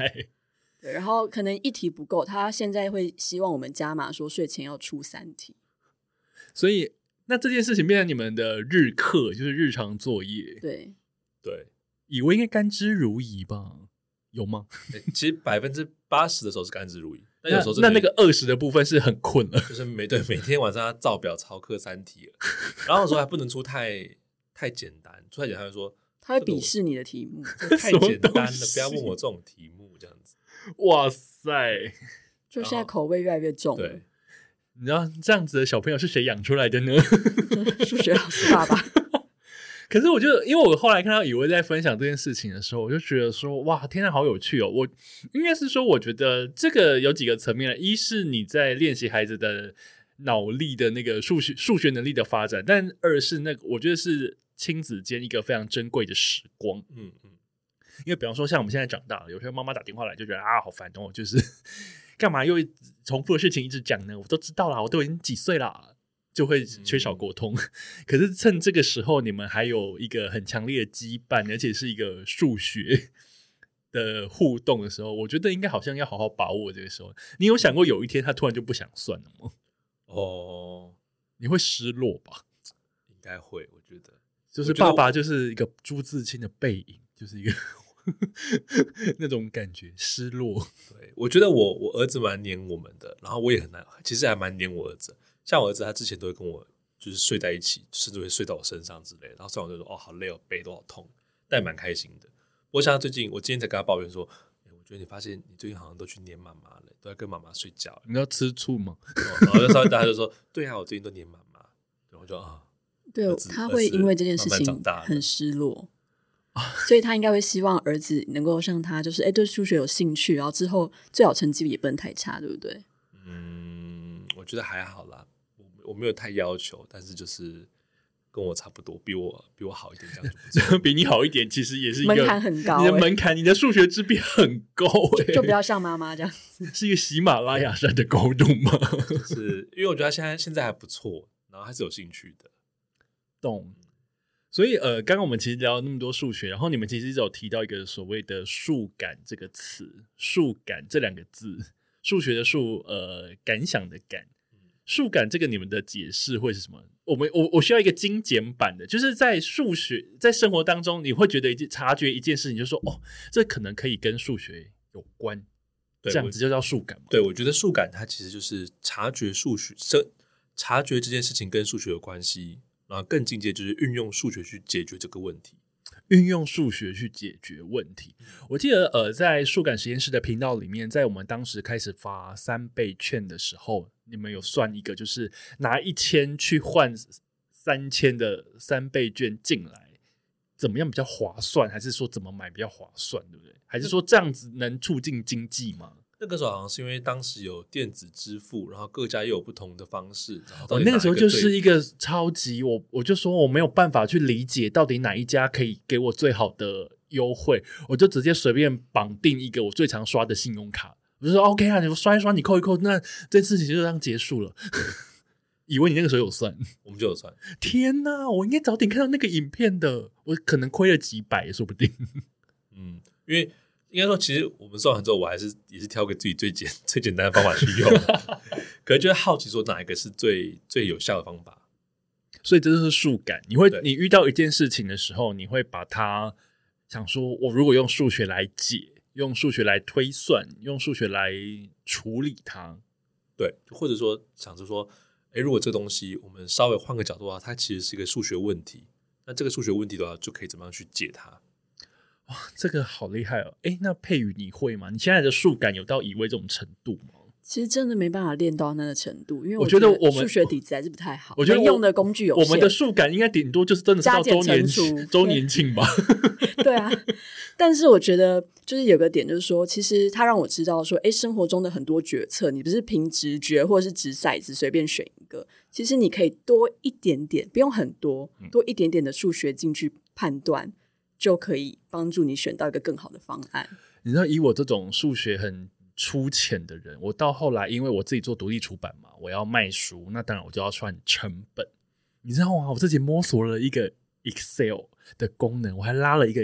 对，然后可能一题不够，他现在会希望我们加码，说睡前要出三题。
所以那这件事情变成你们的日课，就是日常作业。
对，
对。
以为应该甘之如饴吧？有吗？
欸其实百分之八十的时候是甘之如饴，但
那
有时候
那那个二十的部分是很困了。
就是每对每天晚上要照表抄课三题了，然后有时候还不能出太太简单，出太简单就说
他会鄙视你的题目。
太简单了，不要问我这种题目。
哇塞！
就现在口味越来越重，
对，
你知道这样子的小朋友是谁养出来的呢？[LAUGHS]
数学老师爸爸。[LAUGHS]
可是我就因为我后来看到以为在分享这件事情的时候，我就觉得说哇，天呐，好有趣哦！我应该是说，我觉得这个有几个层面了，一是你在练习孩子的脑力的那个数学数学能力的发展，但二是那个我觉得是亲子间一个非常珍贵的时光。
嗯嗯，
因为比方说，像我们现在长大了，有些妈妈打电话来就觉得啊，好烦哦，就是 [LAUGHS] 干嘛又重复的事情一直讲呢？我都知道啦，我都已经几岁啦。就会缺少沟通。可是趁这个时候，你们还有一个很强烈的羁绊，而且是一个数学的互动的时候，我觉得应该好像要好好把握这个时候。你有想过有一天他突然就不想算了吗？
哦，
你会失落吧？
应该会，我觉得
就是爸爸就是一个朱自清的背影，就是一个 [LAUGHS] 那种感觉，失落。[LAUGHS]
对，我觉得我我儿子蛮黏我们的，然后我也很难，其实还蛮黏我儿子。像我儿子，他之前都会跟我就是睡在一起，甚至会睡到我身上之类。然后睡完就说：“哦，好累哦，背都好痛。”但也蛮开心的。我想他最近，我今天才跟他抱怨说：“我觉得你发现你最近好像都去黏妈妈了，都在跟妈妈睡觉。”
你要吃醋吗？[LAUGHS]
然后就稍微大家就说：“对啊，我最近都黏妈妈。”然后就啊，
对，他会因为这件事情很失落 [LAUGHS] 所以他应该会希望儿子能够像他，就是哎，对数学有兴趣，然后之后最好成绩也不能太差，对不对？
嗯，我觉得还好啦。我没有太要求，但是就是跟我差不多，比我比我好一点，这样 [LAUGHS]
比你好一点，其实也是一个
门槛很高。
你的门槛，你的数学之比很高，
就不要像妈妈这样，
是一个喜马拉雅山的高度吗？[LAUGHS]
是因为我觉得他现在现在还不错，然后还是有兴趣的。
懂。所以呃，刚刚我们其实聊了那么多数学，然后你们其实一直有提到一个所谓的“数感”这个词，“数感”这两个字，数学的数，呃，感想的感。数感这个你们的解释会是什么？我们我我需要一个精简版的，就是在数学在生活当中，你会觉得一件察觉一件事情，就说哦，这可能可以跟数学有关，这样子就叫数感。
对，我觉得数感它其实就是察觉数学，这察觉这件事情跟数学有关系，然后更进阶就是运用数学去解决这个问题。
运用数学去解决问题。我记得，呃，在数感实验室的频道里面，在我们当时开始发三倍券的时候，你们有算一个，就是拿一千去换三千的三倍券进来，怎么样比较划算？还是说怎么买比较划算？对不对？还是说这样子能促进经济吗？
那个时候好像是因为当时有电子支付，然后各家又有不同的方式。
哦，那个时候就是一个超级我，我就说我没有办法去理解到底哪一家可以给我最好的优惠，我就直接随便绑定一个我最常刷的信用卡，我就说 OK 啊，你刷一刷，你扣一扣，那这事情就这样结束了。[LAUGHS] 以为你那个时候有算，
我们就有算。
天哪，我应该早点看到那个影片的，我可能亏了几百也，说不定。[LAUGHS]
嗯，因为。应该说，其实我们算完之后，我还是也是挑个自己最简最简单的方法去用。[LAUGHS] 可能就是好奇说哪一个是最最有效的方法。
所以这就是数感。你会你遇到一件事情的时候，你会把它想说，我如果用数学来解，用数学来推算，用数学来处理它。
对，或者说想着说，哎，如果这东西我们稍微换个角度的话，它其实是一个数学问题。那这个数学问题的话，就可以怎么样去解它？
哇，这个好厉害哦！哎，那佩宇你会吗？你现在的数感有到以为这种程度吗？
其实真的没办法练到那个程度，因为
我
觉
得我们
数学底子还是不太好。
我觉得
用的工具有
限，我们的数感应该顶多就是真的是到周年周年庆吧？[LAUGHS]
对啊，但是我觉得就是有个点，就是说，其实他让我知道说，哎，生活中的很多决策，你不是凭直觉或者是掷骰子随便选一个，其实你可以多一点点，不用很多，多一点点的数学进去判断。就可以帮助你选到一个更好的方案。
你知道，以我这种数学很粗浅的人，我到后来，因为我自己做独立出版嘛，我要卖书，那当然我就要算成本。你知道吗？我自己摸索了一个 Excel。的功能，我还拉了一个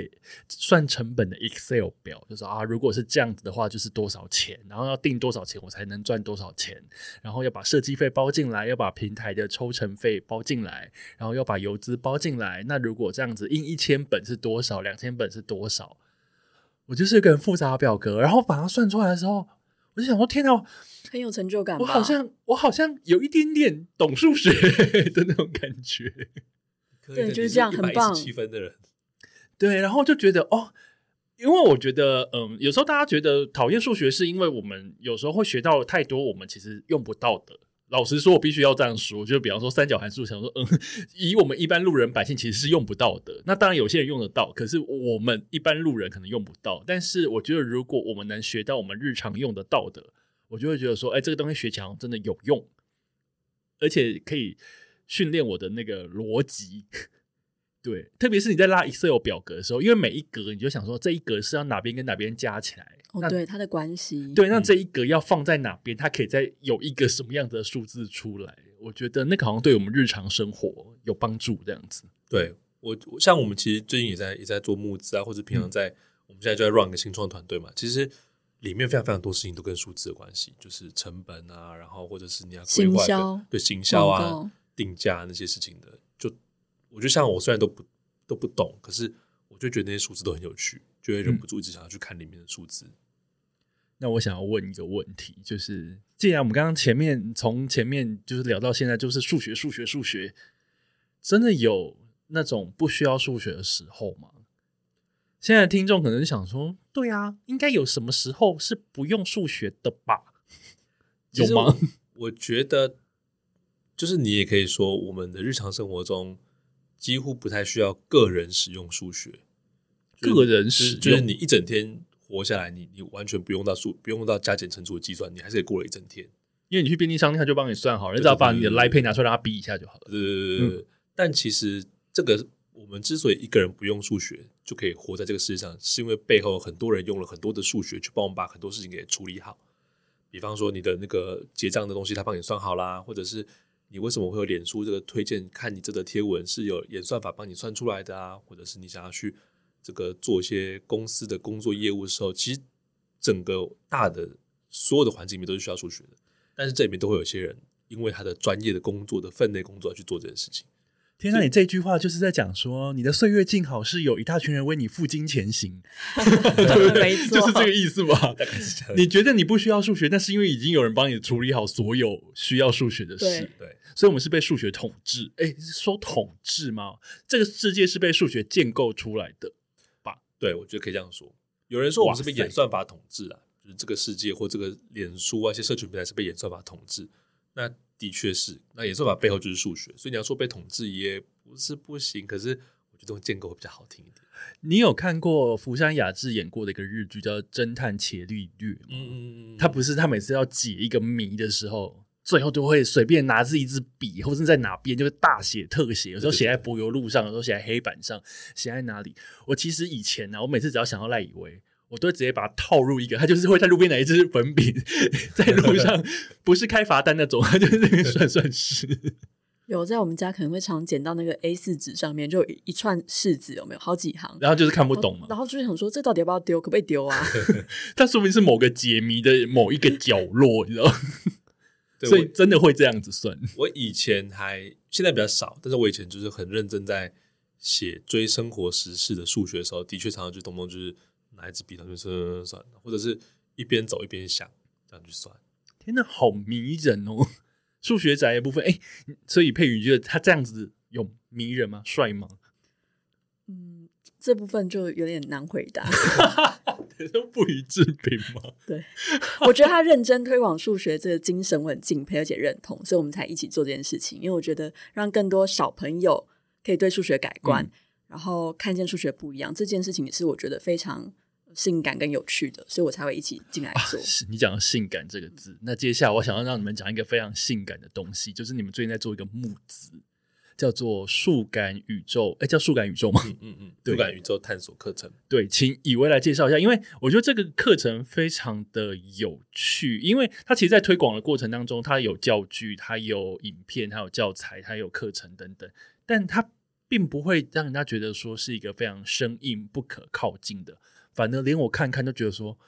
算成本的 Excel 表，就说啊，如果是这样子的话，就是多少钱，然后要定多少钱，我才能赚多少钱，然后要把设计费包进来，要把平台的抽成费包进来，然后要把邮资包进来。那如果这样子印一千本是多少，两千本是多少？我就是一个很复杂的表格，然后把它算出来的时候，我就想说，天哪，
很有成就感。
我好像我好像有一点点懂数学 [LAUGHS] 的那种感觉。
对，就是这样，很棒。
七分的人，[LAUGHS]
对，然后就觉得哦，因为我觉得，嗯，有时候大家觉得讨厌数学，是因为我们有时候会学到太多我们其实用不到的。老实说，我必须要这样说，就比方说三角函数，想说，嗯，[LAUGHS] 以我们一般路人百姓其实是用不到的。那当然有些人用得到，可是我们一般路人可能用不到。但是我觉得，如果我们能学到我们日常用得到的，我就会觉得说，哎，这个东西学起来真的有用，而且可以训练我的那个逻辑。[LAUGHS] 对，特别是你在拉 Excel 表格的时候，因为每一格你就想说这一格是要哪边跟哪边加起来，
哦，对，它的关系，
对，那这一格要放在哪边，它可以再有一个什么样的数字出来？我觉得那个好像对我们日常生活有帮助，这样子。
对我，像我们其实最近也在也在做募资啊，或者平常在我们现在就在 run 个新创团队嘛，其实里面非常非常多事情都跟数字有关系，就是成本啊，然后或者是你要规划的对行销啊、定价那些事情的。我觉得像我虽然都不都不懂，可是我就觉得那些数字都很有趣，就会忍不住一直想要去看里面的数字。
那我想要问一个问题，就是既然我们刚刚前面从前面就是聊到现在，就是数学、数学、数学，真的有那种不需要数学的时候吗？现在听众可能想说，对啊，应该有什么时候是不用数学的吧？有吗？
我觉得，就是你也可以说，我们的日常生活中。几乎不太需要个人使用数学，
个人使
就是你一整天活下来，你你完全不用到数，不用到加减乘除的计算，你还是可以过了一整天。
因为你去便利商店，他就帮你算好了，你只要把你的 Line Pay 拿出来让他比一下就好了。
对对对对。但其实这个我们之所以一个人不用数学就可以活在这个世界上，是因为背后很多人用了很多的数学去帮我们把很多事情给处理好。比方说你的那个结账的东西，他帮你算好啦，或者是。你为什么会有脸书这个推荐？看你这个贴文是有演算法帮你算出来的啊，或者是你想要去这个做一些公司的工作业务的时候，其实整个大的所有的环境里面都是需要数学的。但是这里面都会有些人，因为他的专业的工作的分内工作去做这件事情。
天哪，你这句话就是在讲说，你的岁月静好是有一大群人为你负荆前行，[LAUGHS]
没错，
就是这个意思吧？你觉得你不需要数学，但是因为已经有人帮你处理好所有需要数学的事，
对，
所以我们是被数学统治。哎，说统治吗？这个世界是被数学建构出来的吧？
对，我觉得可以这样说。有人说我们是被演算法统治啊，就是这个世界或这个脸书啊，一些社群平台是被演算法统治。那的确是，那演算法背后就是数学，所以你要说被统治也不是不行。可是我觉得这种建构会比较好听一点。
你有看过福山雅治演过的一个日剧叫《侦探伽利略》吗？嗯嗯嗯。他不是他每次要解一个谜的时候，最后都会随便拿着一支笔，或者在哪边就是大写特写，有时候写在柏油路上，有时候写在黑板上，写在哪里？我其实以前呢，我每次只要想到赖以为。我都会直接把它套入一个，他就是会在路边拿一支粉笔，在路上不是开罚单那种，他就是那个算算式。
有在我们家可能会常捡到那个 A 四纸上面就一串式子，有没有好几行？
然后就是看不懂嘛，
然后就是想说这到底要不要丢，可不可以丢啊？[LAUGHS]
但说明是某个解谜的某一个角落，你知道？所以真的会这样子算。
我以前还现在比较少，但是我以前就是很认真在写追生活时事的数学的时候，的确常常就动不动就是。拿一支笔，他就算算，或者是一边走一边想，这样去算。
天哪，好迷人哦！数学宅的部分，哎，所以佩宇觉得他这样子有迷人吗？帅吗？
嗯，这部分就有点难回答。[LAUGHS]
都不予置评吗？
对，我觉得他认真推广数学这个精神，我很敬佩而且认同，所以我们才一起做这件事情。因为我觉得让更多小朋友可以对数学改观，然后看见数学不一样，这件事情也是我觉得非常。性感跟有趣的，所以我才会一起进来做。
你讲“性感”这个字，那接下来我想要让你们讲一个非常性感的东西，就是你们最近在做一个募资，叫做“树感宇宙”。哎，叫“树感宇宙”吗？
嗯嗯嗯，数感宇宙探索课程。
对，请以薇来介绍一下，因为我觉得这个课程非常的有趣，因为它其实，在推广的过程当中，它有教具，它有影片，它有教材，它有课程等等，但它并不会让人家觉得说是一个非常生硬、不可靠近的。反正连我看看都觉得说，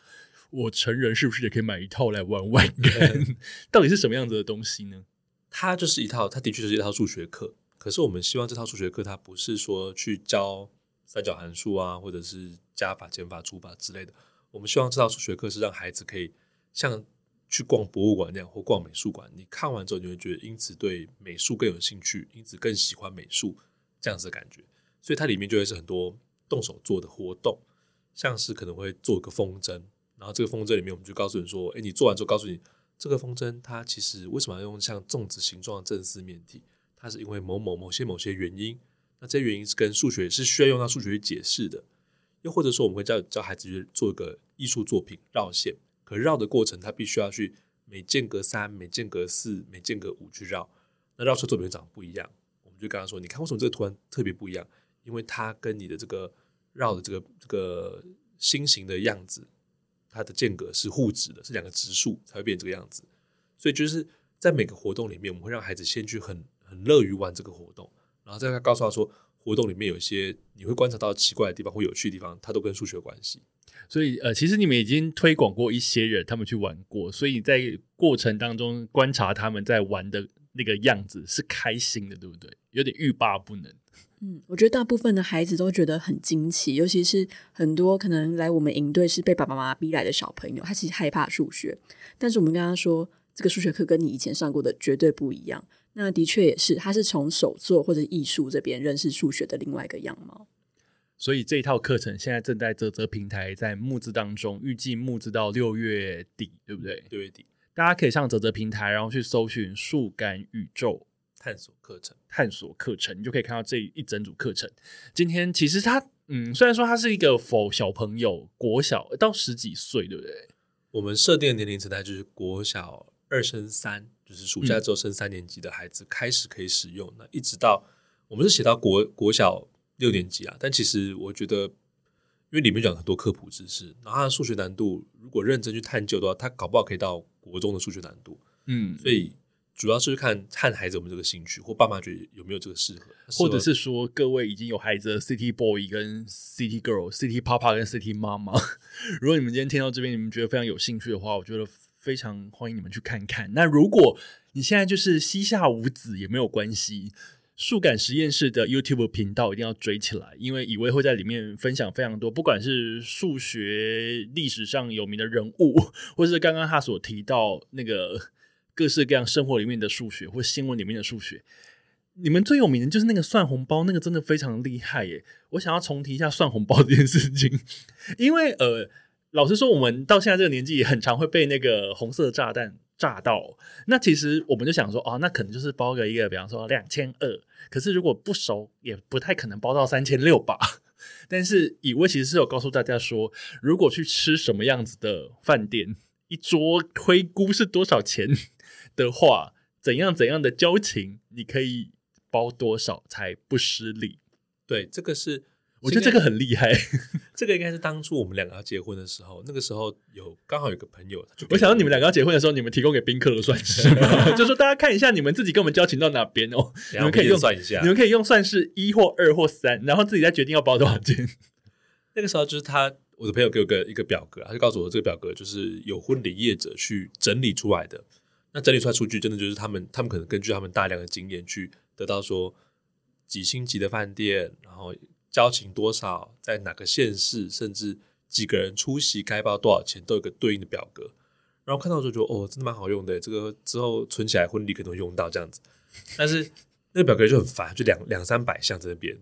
我成人是不是也可以买一套来玩玩？[LAUGHS] 到底是什么样子的东西呢？
它就是一套，它的确是一套数学课。可是我们希望这套数学课，它不是说去教三角函数啊，或者是加法、减法、除法之类的。我们希望这套数学课是让孩子可以像去逛博物馆那样，或逛美术馆。你看完之后，你会觉得因此对美术更有兴趣，因此更喜欢美术这样子的感觉。所以它里面就会是很多动手做的活动。像是可能会做一个风筝，然后这个风筝里面我们就告诉你说，哎，你做完之后告诉你，这个风筝它其实为什么要用像粽子形状的正四面体？它是因为某某某些某些原因，那这些原因是跟数学是需要用到数学去解释的。又或者说，我们会教教孩子去做一个艺术作品绕线，可绕的过程，它必须要去每间隔三、每间隔四、每间隔五去绕，那绕出作品长不一样。我们就跟他说：“你看，为什么这个图案特别不一样？因为它跟你的这个绕的这个这个心形的样子，它的间隔是互指的，是两个直数才会变这个样子。所以就是在每个活动里面，我们会让孩子先去很很乐于玩这个活动，然后再告诉他说。”活动里面有一些你会观察到奇怪的地方或有趣的地方，它都跟数学有关系。
所以呃，其实你们已经推广过一些人，他们去玩过，所以在过程当中观察他们在玩的那个样子是开心的，对不对？有点欲罢不能。
嗯，我觉得大部分的孩子都觉得很惊奇，尤其是很多可能来我们营队是被爸爸妈妈逼来的小朋友，他其实害怕数学，但是我们跟他说，这个数学课跟你以前上过的绝对不一样。那的确也是，他是从手作或者艺术这边认识数学的另外一个样貌。
所以这一套课程现在正在泽泽平台在募资当中，预计募资到六月底，对不对？
六月底，
大家可以上泽泽平台，然后去搜寻“数感宇宙
探索课程”，
探索课程，你就可以看到这一整组课程。今天其实它，嗯，虽然说它是一个否小朋友，国小到十几岁，对不对？
我们设定的年龄层代就是国小二升三。就是暑假之后升三年级的孩子开始可以使用，那一直到我们是写到国国小六年级啊。但其实我觉得，因为里面讲很多科普知识，然后数学难度如果认真去探究的话，他搞不好可以到国中的数学难度。嗯，所以主要是看看孩子有没有这个兴趣，或爸妈觉得有没有这个适合，
或者是说各位已经有孩子的 City Boy 跟 City Girl、City Papa 跟 City 妈妈，[LAUGHS] 如果你们今天听到这边，你们觉得非常有兴趣的话，我觉得。非常欢迎你们去看看。那如果你现在就是膝下无子也没有关系，数感实验室的 YouTube 频道一定要追起来，因为以为会在里面分享非常多，不管是数学历史上有名的人物，或是刚刚他所提到那个各式各样生活里面的数学或新闻里面的数学。你们最有名的就是那个算红包，那个真的非常厉害耶！我想要重提一下算红包这件事情，因为呃。老实说，我们到现在这个年纪，也很常会被那个红色炸弹炸到。那其实我们就想说，哦，那可能就是包个一个，比方说两千二。可是如果不熟，也不太可能包到三千六吧。[LAUGHS] 但是以威其实是有告诉大家说，如果去吃什么样子的饭店，一桌推估是多少钱 [LAUGHS] 的话，怎样怎样的交情，你可以包多少才不失礼？
对，这个是。
我觉得这个很厉害，[LAUGHS]
这个应该是当初我们两个要结婚的时候，那个时候有刚好有个朋友，
我想到你们两个要结婚的时候，你们提供给宾客的算式，[LAUGHS] 就说大家看一下你们自己跟我们交情到哪边哦，你们可以用
算一下，
你们可以用算式一或二或三，然后自己再决定要包多少钱。
那个时候就是他，我的朋友给我个一个表格，他就告诉我这个表格就是有婚礼业者去整理出来的，那整理出来数据真的就是他们，他们可能根据他们大量的经验去得到说几星级的饭店，然后。交情多少，在哪个县市，甚至几个人出席该包多少钱，都有个对应的表格。然后看到之后觉得哦，真的蛮好用的，这个之后存起来婚礼可能用到这样子。但是那个表格就很烦，就两两三百项在那边，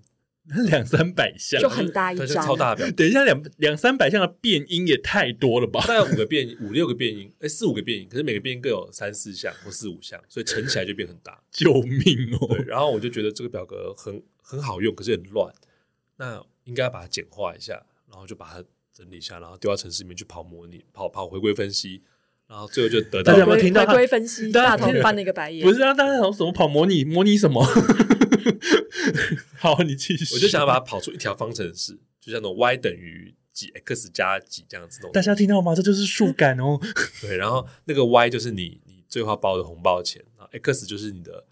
[LAUGHS]
两三百项
就很大一张，
超大表。
等一下，两两三百项的变音也太多了吧？
大概五个变音 [LAUGHS] 五六个变音，哎，四五个变音，可是每个变音各有三四项或四五项，所以乘起来就变很大。
救命哦！
对，然后我就觉得这个表格很很好用，可是很乱。那应该把它简化一下，然后就把它整理一下，然后丢到城市里面去跑模拟、跑跑回归分析，然后最后就得到。
大家有没有听到
回归分析？大头翻了一个白眼。
不是啊，大家想什么跑模拟？模拟什么？[LAUGHS] 好，你继续。
我就想要把它跑出一条方程式，就像那种 y 等于几 x 加几这样子。
大家听到吗？这就是数感哦。[LAUGHS]
对，然后那个 y 就是你你最后包的红包钱，然后 x 就是你的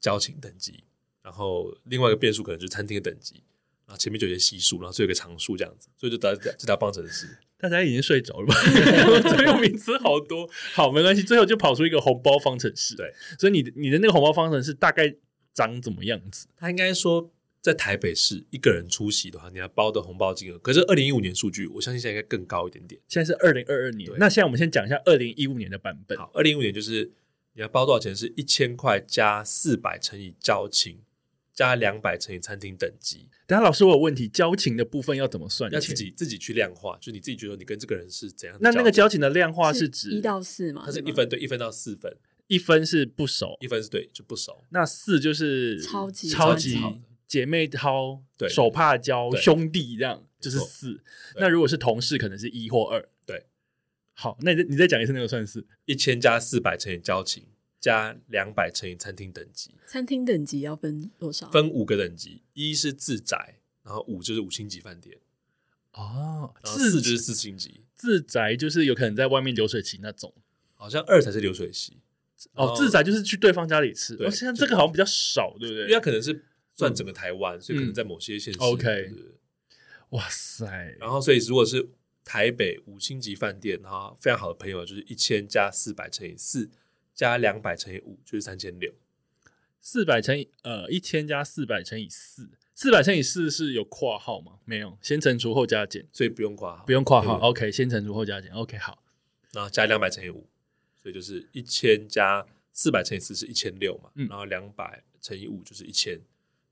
交情等级，然后另外一个变数可能就是餐厅的等级。然后前面就有些系数，然后最后一个常数这样子，所以就得这条方程式。
大家已经睡着了吧？[LAUGHS] 专用名词好多，好没关系，最后就跑出一个红包方程式。
对，
所以你的你的那个红包方程式大概长怎么样子？
他应该说，在台北市一个人出席的话，你要包的红包金额，可是二零一五年数据，我相信现在应该更高一点点。
现在是二零二二年，那现在我们先讲一下二零一五年的版本。
好，二零一五年就是你要包多少钱？是一千块加四百乘以交情。加两百乘以餐厅等级。
等下老师我有问题，交情的部分要怎么算？
要自己自己去量化，就你自己觉得你跟这个人是怎样？
那那个交情的量化是指
一到四吗？
它是一分对一分到四分，
一分是不熟，
一分是对就不熟，
那四就是
超级
超级姐妹掏，
对。
手帕交兄弟这样就是四。那如果是同事，可能是一或二。
对，
好，那你再你再讲一次那个算式。
一千加四百乘以交情，加两百乘以餐厅等级，
餐厅等级要分多少？
分五个等级，一是自宅，然后五就是五星级饭店，
哦，
四
自
就是四星级，
自宅就是有可能在外面流水席那种。
好像二才是流水席
哦，自宅就是去对方家里吃。
对
哦，现在这个好像比较少，对不对
因为可能是算整个台湾，所以可能在某些县市。
嗯 OK 哇塞，
然后所以如果是台北五星级饭店，然后非常好的朋友就是一千加四百乘以四加两百乘以五就是三千六，
四百乘以呃一千加四百乘以四，四百乘以四是有括号吗？没有，先乘除后加减，
所以不用括号，
不用括号。OK，先乘除后加减。OK，好。
然后加两百乘以五，所以就是一千加四百乘以四是一千六嘛，
嗯
然后两百乘以五就是一千，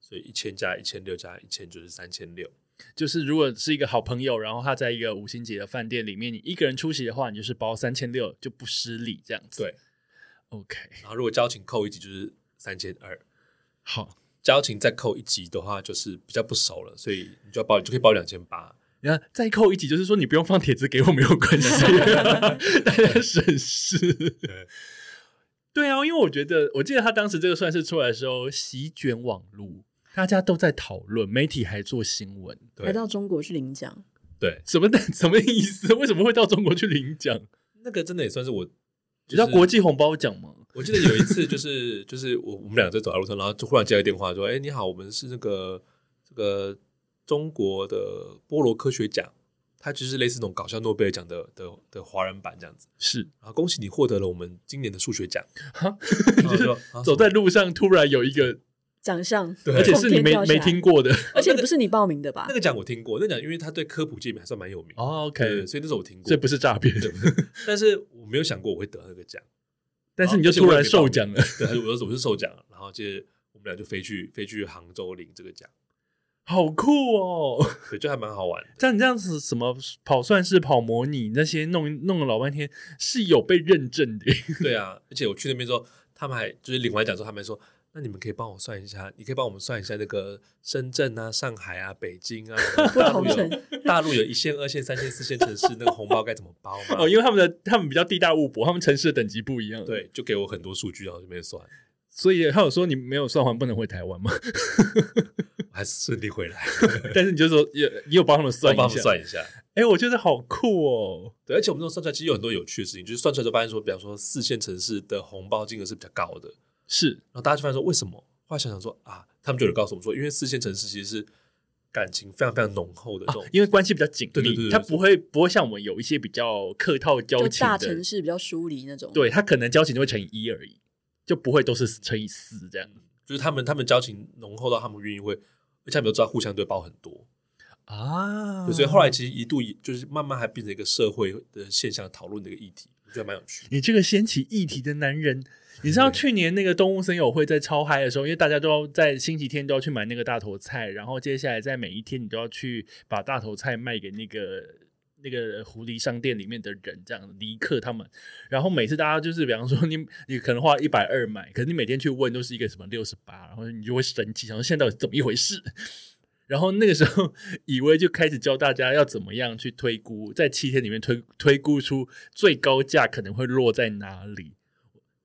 所以一千加一千六加一千就是三千六。
就是如果是一个好朋友，然后他在一个五星级的饭店里面，你一个人出席的话，你就是包三千六，就不失礼这样子。
对
，，OK，
然后如果交情扣一级就是三千二，
好。
交情再扣一级的话就是比较不熟了，所以你就要包，你就可以包两千八。
你看，再扣一集，就是说你不用放帖子给我没有关系，[LAUGHS] 大家省事。[LAUGHS] 对啊，因为我觉得，我记得他当时这个算是出来的时候，席卷网络，大家都在讨论，媒体还做新闻。
对
来到中国去领奖，
对，
什么的 [LAUGHS] 什么意思？为什么会到中国去领奖？
那个真的也算是我，
你知道国际红包奖吗？
我记得有一次，就是就是我我们俩在走在路上，然后就忽然接到电话说：“哎、你好，我们是那个这个中国的波罗科学奖，它其实类似那种搞笑诺贝尔奖的的的华人版这样子。
是，
然后恭喜你获得了我们今年的数学奖。
哈 [LAUGHS]
然后我说啊
走在路上突然有一个，
奖项，
对
而且是你没没听，过的。
而且不是你报名的吧
那？个奖我听过，那个奖因为他对科普界面还算蛮有名。
哦，，OK，
所以那时候我听过
这，不是诈骗，[LAUGHS]
但是我没有想过我会得那个奖。
但是你就突然受奖了，
对，我说我是受奖了，然后接着我们俩就飞去飞去杭州领这个奖，
好酷哦！
对，就还蛮好玩。
像你这样子，什么跑算式、跑模拟那些弄弄了老半天，是有被认证的。[LAUGHS]
对啊，而且我去那边之后，他们还就是领完奖之后，他们还说，那你们可以帮我算一下，你可以帮我们算一下那个深圳啊、上海啊、北京啊，[LAUGHS] 大陆有大陆有一线、二线、三线、四线城市，那个红包该怎么包嘛？[LAUGHS]
哦，因为他们的他们比较地大物博，他们城市的等级不一样。，
对，就给我很多数据，然后这边算，
所以他有说你没有算完不能回台湾嘛，
我还是顺利回来，[LAUGHS]
但是你就说有你有帮他们算
帮他
一下。
们算一下。
哎、我觉得好酷哦。
对，而且我们这种算出来，其实有很多有趣的事情，就是算出来之后发现说，比方说四线城市的红包金额是比较高的，
是
然后大家就发现说为什么？后来想想说啊，他们就有告诉我们说，因为四线城市其实是感情非常非常浓厚的这种，
因为关系比较紧密，
对对对对
他不会不会像我们有一些比较客套交情大，
城市比较疏离那种。
对他可能交情就会乘以一而已，就不会都是乘以四这样
就是他们他们交情浓厚到他们愿意会，而且他们都知道互相对包很多，
啊
所以后来其实一度就是慢慢还变成一个社会的现象讨论的一个议题，我觉得蛮有趣的。
你这个掀起议题的男人，你知道去年那个动物森友会在超嗨的时候，因为大家都要在星期天都要去买那个大头菜，然后接下来在每一天你都要去把大头菜卖给那个那个狐狸商店里面的人，这样离客他们。然后每次大家就是，比方说你你可能花一百二买，可是你每天去问都是一个什么六十八，然后你就会生气，想说现在到底怎么一回事？[LAUGHS] 然后那个时候，以为就开始教大家要怎么样去推估，在七天里面推推估出最高价可能会落在哪里。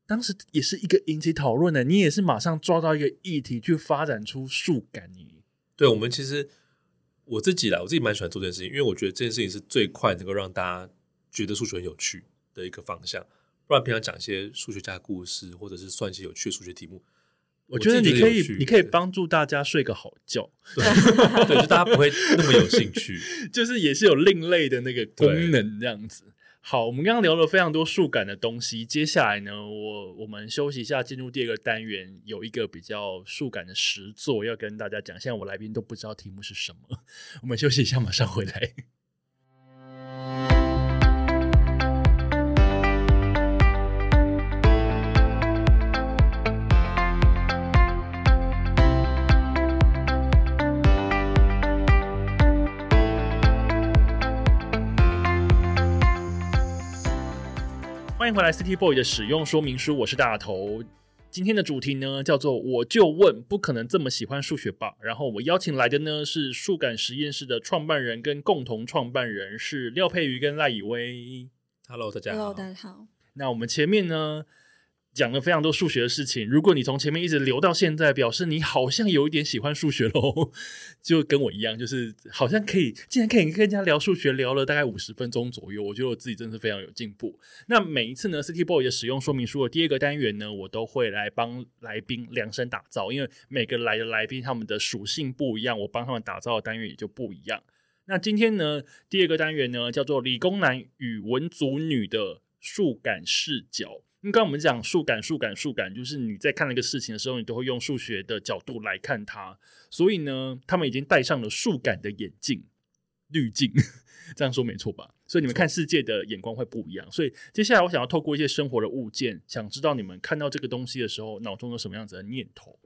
当时也是一个引起讨论的，你也是马上抓到一个议题去发展出数感你
对我们其实我自己啦，我自己蛮喜欢做这件事情，因为我觉得这件事情是最快能够让大家觉得数学很有趣的一个方向。不然平常讲一些数学家的故事，或者是算一些有趣的数学题目，
我觉得你可以，你可以帮助大家睡个好觉，
对，对就大家不会那么有兴趣。[LAUGHS]
就是也是有另类的那个功能这样子。好，我们刚刚聊了非常多数感的东西，接下来呢，我我们休息一下，进入第二个单元，有一个比较数感的实作要跟大家讲。现在我来宾都不知道题目是什么，[LAUGHS] 我们休息一下，马上回来。欢迎回来，City Boy 的使用说明书，我是大头。今天的主题呢叫做“我就问，不可能这么喜欢数学吧”。然后我邀请来的呢是数感实验室的创办人跟共同创办人是廖佩瑜跟赖以威。
Hello，大家好。
Hello，大家好。
那我们前面呢讲了非常多数学的事情，如果你从前面一直留到现在，表示你好像有一点喜欢数学喽，[LAUGHS] 就跟我一样，就是好像可以，竟然可以跟人家聊数学，聊了大概五十分钟左右，我觉得我自己真的是非常有进步。那每一次呢，City Boy 的使用说明书的第二个单元呢，我都会来帮来宾量身打造，因为每个来的来宾他们的属性不一样，我帮他们打造的单元也就不一样。那今天呢，第二个单元呢叫做理工男与文组女的数感视角。因为刚刚我们讲数感、数感、数感，就是你在看那个事情的时候，你都会用数学的角度来看它。所以呢，他们已经戴上了数感的眼镜、滤镜，这样说没错吧？所以你们看世界的眼光会不一样。所以接下来我想要透过一些生活的物件，想知道你们看到这个东西的时候，脑中有什么样子的念头。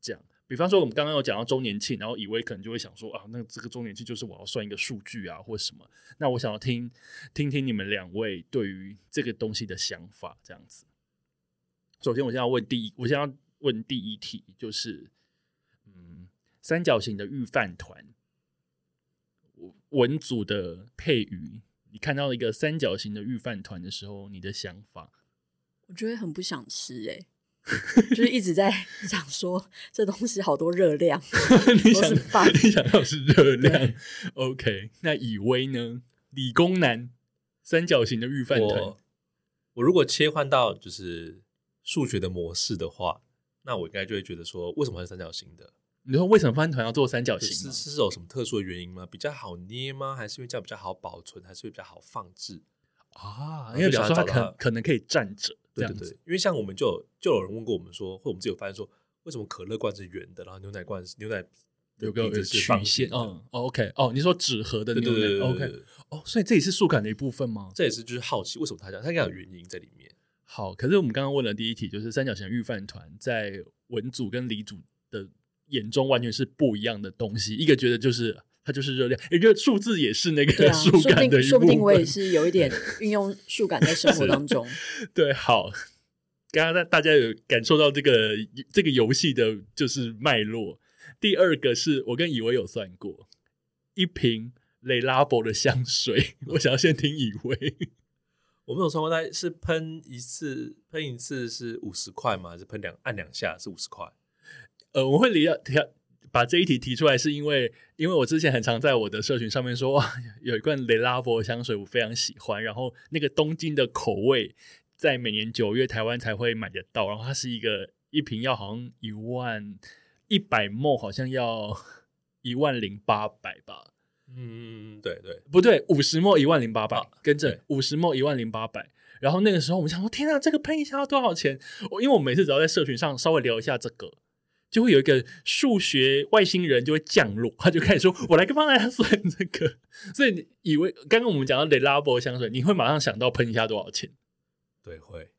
这样，比方说我们刚刚有讲到周年庆，然后以为可能就会想说啊，那这个周年庆就是我要算一个数据啊，或什么。那我想要听听听你们两位对于这个东西的想法，这样子。首先，我现在要问第一，我现在要问第一题，就是嗯，三角形的预饭团，文组的配语，你看到一个三角形的预饭团的时候，你的想法？
我觉得很不想吃哎、[LAUGHS] 就是一直在 [LAUGHS] 想说这东西好多热量，[LAUGHS]
你想你想要是热量？OK，那以威呢？理工男三角形的预饭团
我，如果切换到就是数学的模式的话，那我应该就会觉得说，为什么是三角形的？
你说为什么饭团要做三角形
是？是是有什么特殊的原因吗？比较好捏吗？还是因为这样比较好保存？还是会比较好放置？
啊，因为表示它可可能可以站着这
对对
样子
对，因为像我们就有就有人问过我们说，或者我们自己有发现说，为什么可乐罐是圆的，然后牛奶罐是牛奶
有个曲线，嗯哦，OK，哦，你说纸盒的
对
牛奶
对
，OK，哦，所以这也是数感的一部分吗？
这也是就是好奇为什么他这样，他应该有原因在里面。
好，可是我们刚刚问的第一题就是三角形预饭团在文组跟理组的眼中完全是不一样的东西，一个觉得就是它就是热量，一个数字也是那
对
个
啊，[LAUGHS]
数感的一部分。
说不定我也是有一点 [LAUGHS] 运用数感在生活当中。
对，好，刚刚大大家有感受到这个这个游戏的就是脉络。第二个是我跟以为有算过，一瓶雷拉伯的香水，我想要先听以为。
我们有算过，大概是喷一次，喷一次是五十块吗？还是喷两按两下是五十块？
呃，我会提到提把这一题提出来，是因为因为我之前很常在我的社群上面说，哇，有一罐雷拉伯香水我非常喜欢，然后那个东京的口味在每年九月台湾才会买得到，然后它是一个一瓶要好像一万一百沫，好像要 [LAUGHS] 一万零八百吧。
嗯，对对，
不对，五十沫一万零八百
啊，
更正，五十沫一万零八百。然后那个时候我们想说，天啊，这个喷一下要多少钱？我因为我每次只要在社群上稍微聊一下这个，就会有一个数学外星人就会降落，他就开始说：“我来跟帮大家算这个。”所以你以为刚刚我们讲到雷拉伯香水，你会马上想到喷一下多少钱？
对会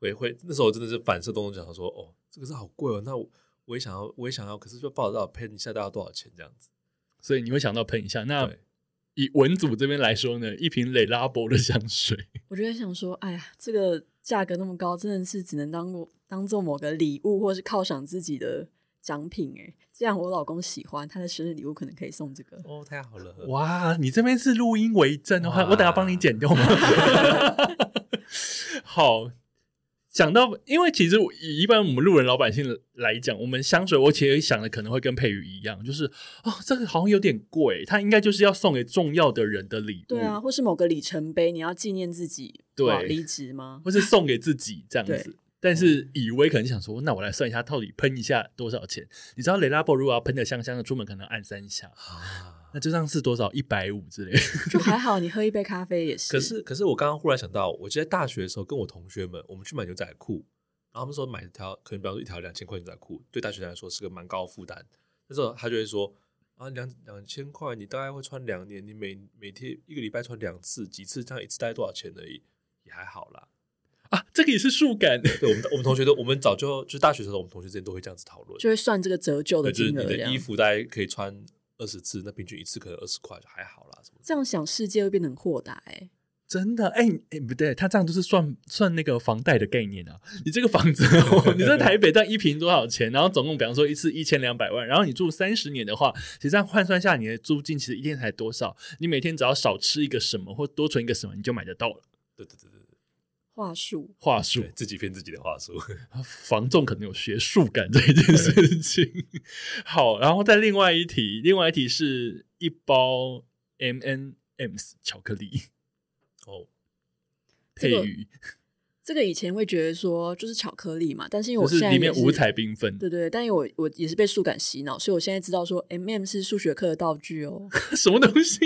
会会，那时候真的是反射动作想说，哦，这个是好贵哦，那我我也想要，我也想要，可是就不知道喷一下大概多少钱这样子。
所以你会想到喷一下。那，以文组这边来说呢，一瓶雷拉伯的香水，
我就在想说，哎呀，这个价格那么高，真的是只能当过当做某个礼物，或是犒赏自己的奖品。哎，这样我老公喜欢，他的生日礼物可能可以送这个。
哦，太好了，
哇，你这边是录音为证的
话
我等下帮你剪掉吗？[LAUGHS] 好，讲到，因为其实以一般我们路人老百姓来讲，我们香水，我其实想的可能会跟佩宇一样，就是哦，这个好像有点贵，它应该就是要送给重要的人的礼物，
对啊，，或是某个里程碑，你要纪念自己
对
哇离职吗？
或是送给自己这样子
对。
但是以为可能想说，那我来算一下，到底喷一下多少钱？你知道雷拉伯如果要喷的香香的，出门可能按三下，
啊。
那这样是多少？一百五之类的。[LAUGHS]
就还好，你喝一杯咖啡也是。
可是可是我刚刚忽然想到，我记得大学的时候跟我同学们，我们去买牛仔裤，然后他们说买一条可能比方说一条两千块牛仔裤，对大学生来说是个蛮高的负担。那时候他就会说啊，两两千块，你大概会穿两年，你每每天一个礼拜穿两次，几次这样一次大概多少钱而已，也还好啦。
啊，这个也是数感。[LAUGHS]
对我们我们同学都，我们早就就是大学的时候，我们同学之间都会这样子讨论，
就会算这个折旧的
对，就是
金额，这样
你的衣服大概可以穿二十次，那平均一次可能二十块就还好啦什么。
这样想，世界会变得很豁达哎、
真的，哎、哎、不对，他这样就是算算那个房贷的概念啊。[LAUGHS] 你这个房子，[LAUGHS] 你在台北这样一平多少钱？然后总共比方说一次一千两百万，然后你住三十年的话，其实这样换算下，你的租金其实一天才多少？你每天只要少吃一个什么或多存一个什么，你就买得到了。
对对对对
话术，
话术。
对，，自己骗自己的话术。[LAUGHS]
房仲可能有学术感这一件事情。[LAUGHS] 好，然后再另外一题，另外一题是一包 M N M's 巧克力。
哦，
这个
配语，
这个以前会觉得说就是巧克力嘛，但是因为我现在是
里面五彩缤纷。
对对，但因为我我也是被数感洗脑，所以我现在知道说 M M 是数学课的道具哦。[LAUGHS]
什么东西？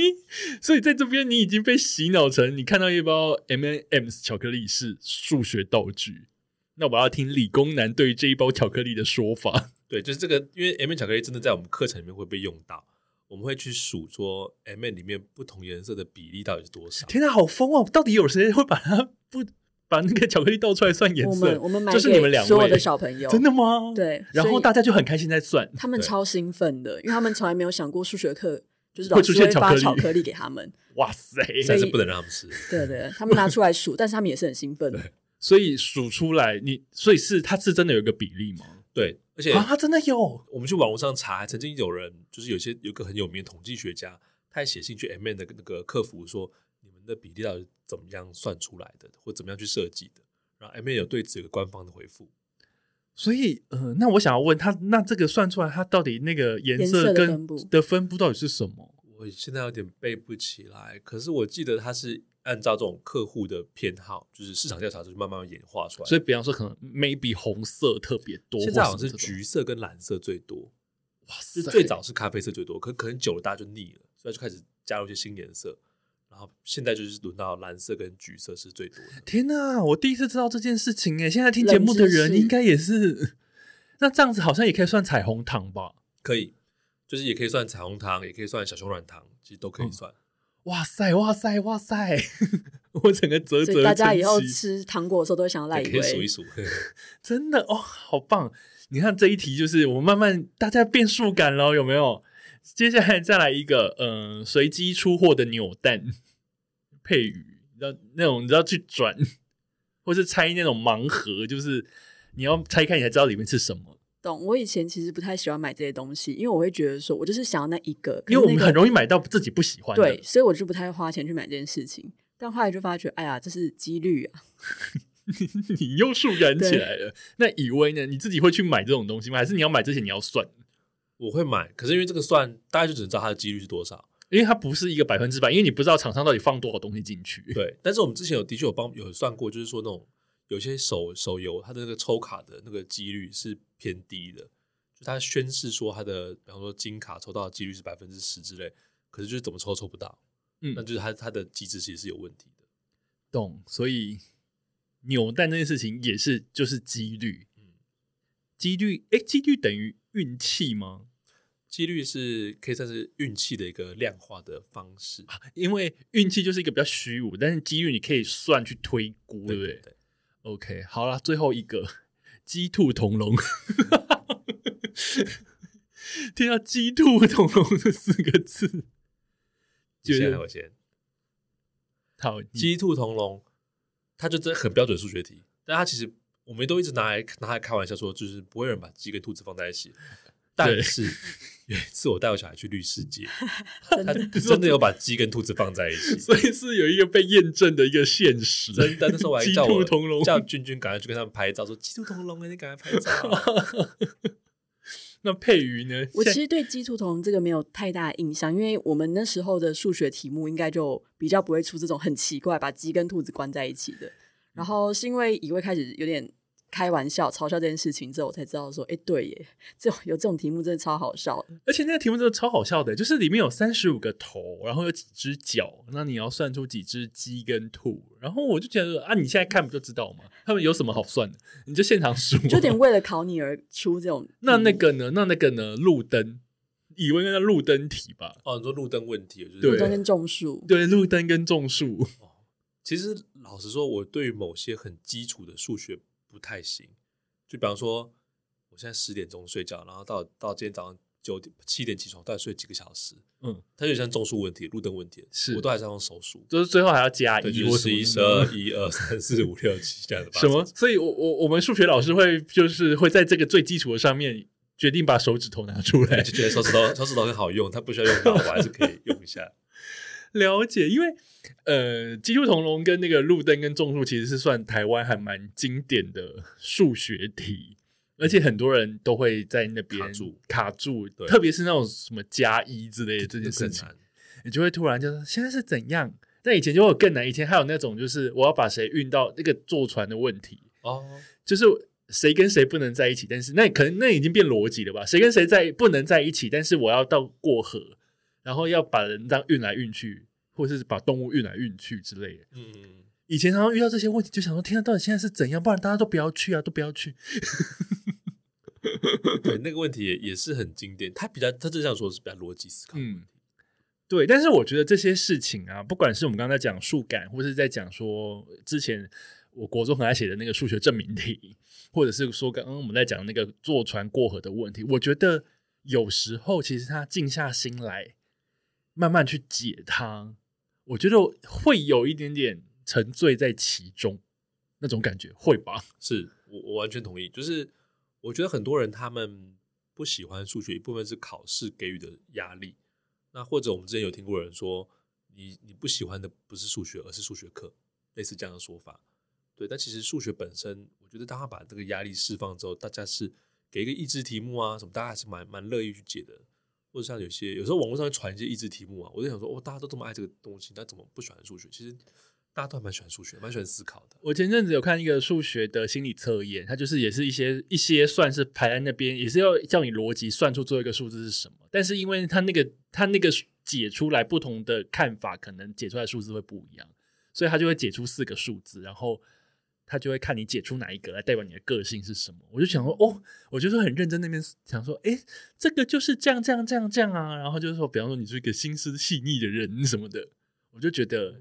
所以在这边你已经被洗脑成，你看到一包 M N M's 巧克力是数学道具。那我要听理工男对于这一包巧克力的说法。[LAUGHS]
对，就是这个，因为 M M 巧克力真的在我们课程里面会被用到，我们会去数说 M M 里面不同颜色的比例到底是多少。
天哪，好疯哦！到底有谁会把它不把那个巧克力倒出来算颜
我
色？
们我们买
就是你们两
位所有的小朋友，
真的吗？。
对，
然后大家就很开心在算，
他们超兴奋的，因为他们从来没有想过数学课就是老师会
现巧克力
发巧克力给他们。[LAUGHS]
哇塞！
但是不能让他们吃。
对对，他们拿出来数，但是他们也是很兴奋的。
所以数出来，你所以是它是真的有一个比例吗？
对，而且
啊，它真的有
我们去网络上查，曾经有人就是有些有个很有名的统计学家，他还写信去 M N 的那个客服说，的比例到底怎么样算出来的，或怎么样去设计的。然后 M A 有对此有个官方的回复。
所以，呃，那我想要问他，那这个算出来，它到底那个颜
颜色的
跟
分
的分布到底是什么？
我现在有点背不起来，可是我记得它是按照这种客户的偏好，就是市场调查，就是慢慢演化出来。
所以，比方说，可能 maybe 红色特别多，
现在好像是橘色跟蓝色最多，
哇
就
塞！
最早是咖啡色最多，可可能久了大家就腻了，所以就开始加入一些新颜色。然后现在就是轮到蓝色跟橘色是最多的。
天哪，我第一次知道这件事情诶！现在听节目的人应该也是，那这样子好像也可以算彩虹糖吧？
可以，就是也可以算彩虹糖，也可以算小熊软糖，其实都可以算。
哇塞，哇塞，哇塞！[LAUGHS] 我整个啧啧
大家以后吃糖果的时候都会想要来一
杯可以数一
为。
数。[LAUGHS]
真的哦，好棒！你看这一题，就是我们慢慢大家变数感了，有没有？接下来再来一个，嗯、随机出货的扭蛋配语，你知道那种你知道去转，[LAUGHS] 或是拆那种盲盒，就是你要拆开你才知道里面是什么。
懂？我以前其实不太喜欢买这些东西，因为我会觉得说，我就是想要那一个，
因为我们很容易买到自己不喜欢的。
对，所以我就不太会花钱去买这件事情。但后来就发觉，哎呀，这是几率啊！[LAUGHS]
你又数感起来了。那以为呢？你自己会去买这种东西吗？还是你要买之前你要算？
我会买，可是因为这个算，大家就只能知道它的几率是多少。
因为它不是一个百分之百，因为你不知道厂商到底放多少东西进去。
对，但是我们之前有的确有帮有算过，就是说那种有些手手游它的那个抽卡的那个几率是偏低的，就它宣示说它的，比方说金卡抽到的几率是百分之十之类，可是就是怎么抽抽不到，
嗯
那就是它它的机制其实是有问题的。
懂，所以扭蛋这件事情也是就是几率，
嗯
几率，哎，几率等于运气吗？
几率是可以算是运气的一个量化的方式，
因为运气就是一个比较虚无，但是几率你可以算去推估，对不对
对
？OK，好了，最后一个鸡兔同笼，听到鸡兔同笼这四个字，
你先来我先。
好鸡
鸡兔同笼，它就真的很标准数学题，但它其实我们都一直拿来拿来开玩笑说，就是不会有人把鸡跟兔子放在一起。但是 [LAUGHS] 有一次我带我小孩去绿世界，[LAUGHS] 他真的有把鸡跟兔子放在一起。[LAUGHS]
所以是有一个被验证的一个现实，
真的，那时候我还叫我。叫君君赶快去跟他们拍照，说鸡兔同笼哎，你赶快拍照。
那佩瑜呢？
我其实对鸡兔同笼这个没有太大印象，因为我们那时候的数学题目应该就比较不会出这种很奇怪把鸡跟兔子关在一起的。然后是因为以为开始有点开玩笑嘲笑这件事情之后，我才知道说，哎，对耶，这种有这种题目真的超好笑的。
而且那个题目真的超好笑的，就是里面有三十五个头，然后有几只脚，那你要算出几只鸡跟兔，然后我就觉得啊，你现在看不就知道吗？他们有什么好算的？你就现场数啊，
就有点 [LAUGHS] 为了考你而出这种。
那那个呢？那那个呢？路灯，以为那叫路灯题吧？
哦，你说路灯问题，就是
对
路灯跟种树，
对，路灯跟种树，
其实老实说，我对于某些很基础的数学不太行。就比方说，我现在十点钟睡觉，然后到到今天早上九点七点起床，大概睡几个小时，
嗯，
它就像中枢问题、路灯问题，
是
我都还是要用手数，
就是最后还要加，一或
就是十一、十二、一二三四五六七这样的。
什么？？所以我我我们数学老师会就是会在这个最基础的上面决定把手指头拿出来
就觉得手指头手指头很好用，它不需要用脑，我还是可以用一下。
了解，因为呃，基督同笼跟那个路灯跟种树其实是算台湾还蛮经典的数学题，而且很多人都会在那边
卡住
卡住，特别是那种什么加一之类的这件事情，你就会突然就说现在是怎样？但以前就会有更难，以前还有那种就是我要把谁运到那个坐船的问题，
哦，
就是谁跟谁不能在一起，但是那可能那已经变逻辑了吧？谁跟谁在不能在一起，但是我要到过河，然后要把人这样运来运去，或者是把动物运来运去之类的。
嗯，
以前常常遇到这些问题，就想说：天啊，到底现在是怎样？不然大家都不要去啊，都不要去。[LAUGHS]
对，那个问题也也是很经典。他比较，他就像说是比较逻辑思考。
嗯，对。但是我觉得这些事情啊，不管是我们刚才讲数感，或是在讲说之前我国中很爱写的那个数学证明题，或者是说刚刚我们在讲那个坐船过河的问题，我觉得有时候其实他静下心来，慢慢去解它，我觉得会有一点点沉醉在其中那种感觉，会吧？
是我我完全同意。就是我觉得很多人他们不喜欢数学，一部分是考试给予的压力。那或者我们之前有听过人说，你你不喜欢的不是数学，而是数学课，类似这样的说法。对，但其实数学本身，我觉得当他把这个压力释放之后，大家是给一个益智题目啊什么，大家还是蛮蛮乐意去解的。或者像有些有时候网络上传一些益智题目啊，我就想说，哦，大家都这么爱这个东西，那怎么不喜欢数学？其实大家都还蛮喜欢数学，蛮喜欢思考的。
我前阵子有看一个数学的心理测验，它就是也是一些一些算是排在那边，也是要叫你逻辑算出最后一个数字是什么。但是因为它那个它那个解出来不同的看法，可能解出来数字会不一样，所以它就会解出四个数字，然后他就会看你解出哪一个来代表你的个性是什么。我就想说，哦，我就是很认真那边想说，哎，这个就是这样这样这样这样啊。然后就是说，比方说你是一个心思细腻的人什么的，我就觉得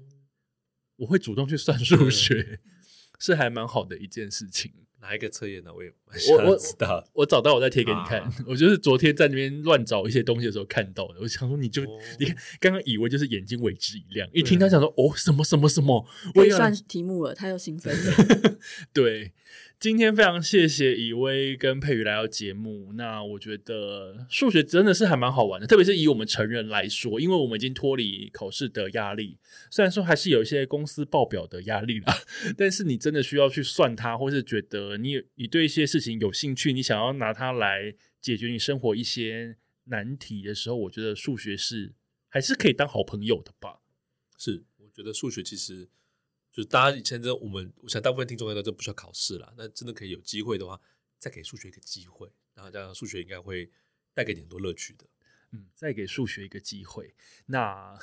我会主动去算数学，[LAUGHS] 是还蛮好的一件事情。
哪一个测验呢？我也
我我
知道。
我找到我再贴给你看。
啊 [LAUGHS]
我就是昨天在那边乱找一些东西的时候看到的。我想说，你就、
哦
你看，刚刚以为就是眼睛为之一亮，一听他讲说哦什么什么什么，我也要
可以算题目了，他又兴奋了。[LAUGHS]
对，今天非常谢谢以威跟佩瑜来到节目。那我觉得数学真的是还蛮好玩的，特别是以我们成人来说，因为我们已经脱离考试的压力，虽然说还是有一些公司报表的压力啦，[LAUGHS] 但是你真的需要去算它，或是觉得你你对一些事情有兴趣，你想要拿它来解决你生活一些难题的时候，我觉得数学是还是可以当好朋友的吧。
是，我觉得数学其实就是大家以前真的我们，我想大部分听众应该都不需要考试啦。那真的可以有机会的话，再给数学一个机会，然后这样数学应该会带给你很多乐趣的。
嗯，再给数学一个机会。那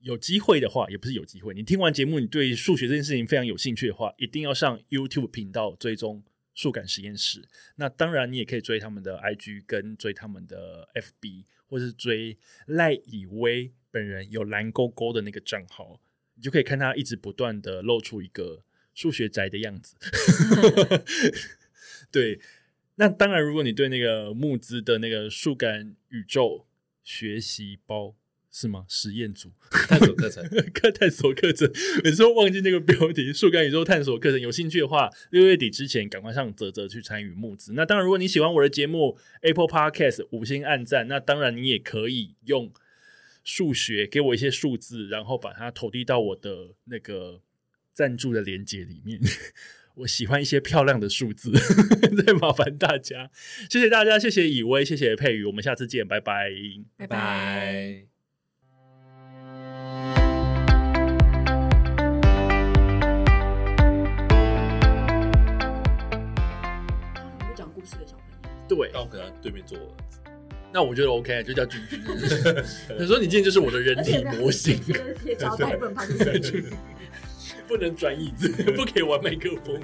有机会的话，也不是有机会，你听完节目，你对数学这件事情非常有兴趣的话，一定要上 YouTube 频道追踪数感实验室。那当然，你也可以追他们的 IG 跟追他们的 FB，或是追赖以威本人有蓝勾勾的那个账号，你就可以看他一直不断的露出一个数学宅的样子。[LAUGHS] 对，那当然，如果你对那个募资的那个数感宇宙学习包是吗？实验组 [LAUGHS]
探索课程，[LAUGHS]
课探索课程，每次都忘记那个标题。树干宇宙探索课程，有兴趣的话，六月底之前赶快上泽泽去参与募资。那当然，如果你喜欢我的节目，Apple Podcast 五星按赞，那当然你也可以用数学给我一些数字，然后把它投递到我的那个赞助的链接里面。[LAUGHS] 我喜欢一些漂亮的数字，再麻烦大家，谢谢大家，谢谢以威，谢谢佩宇，我们下次见，拜拜。
拜
拜。
对
那，我可能对面坐我儿子。
那我觉得 OK，就叫君君。[LAUGHS] 他说你今天就是我的人体模型，
贴胶带不能拍出声音。[LAUGHS]
不能转椅子，不可以玩麦克风。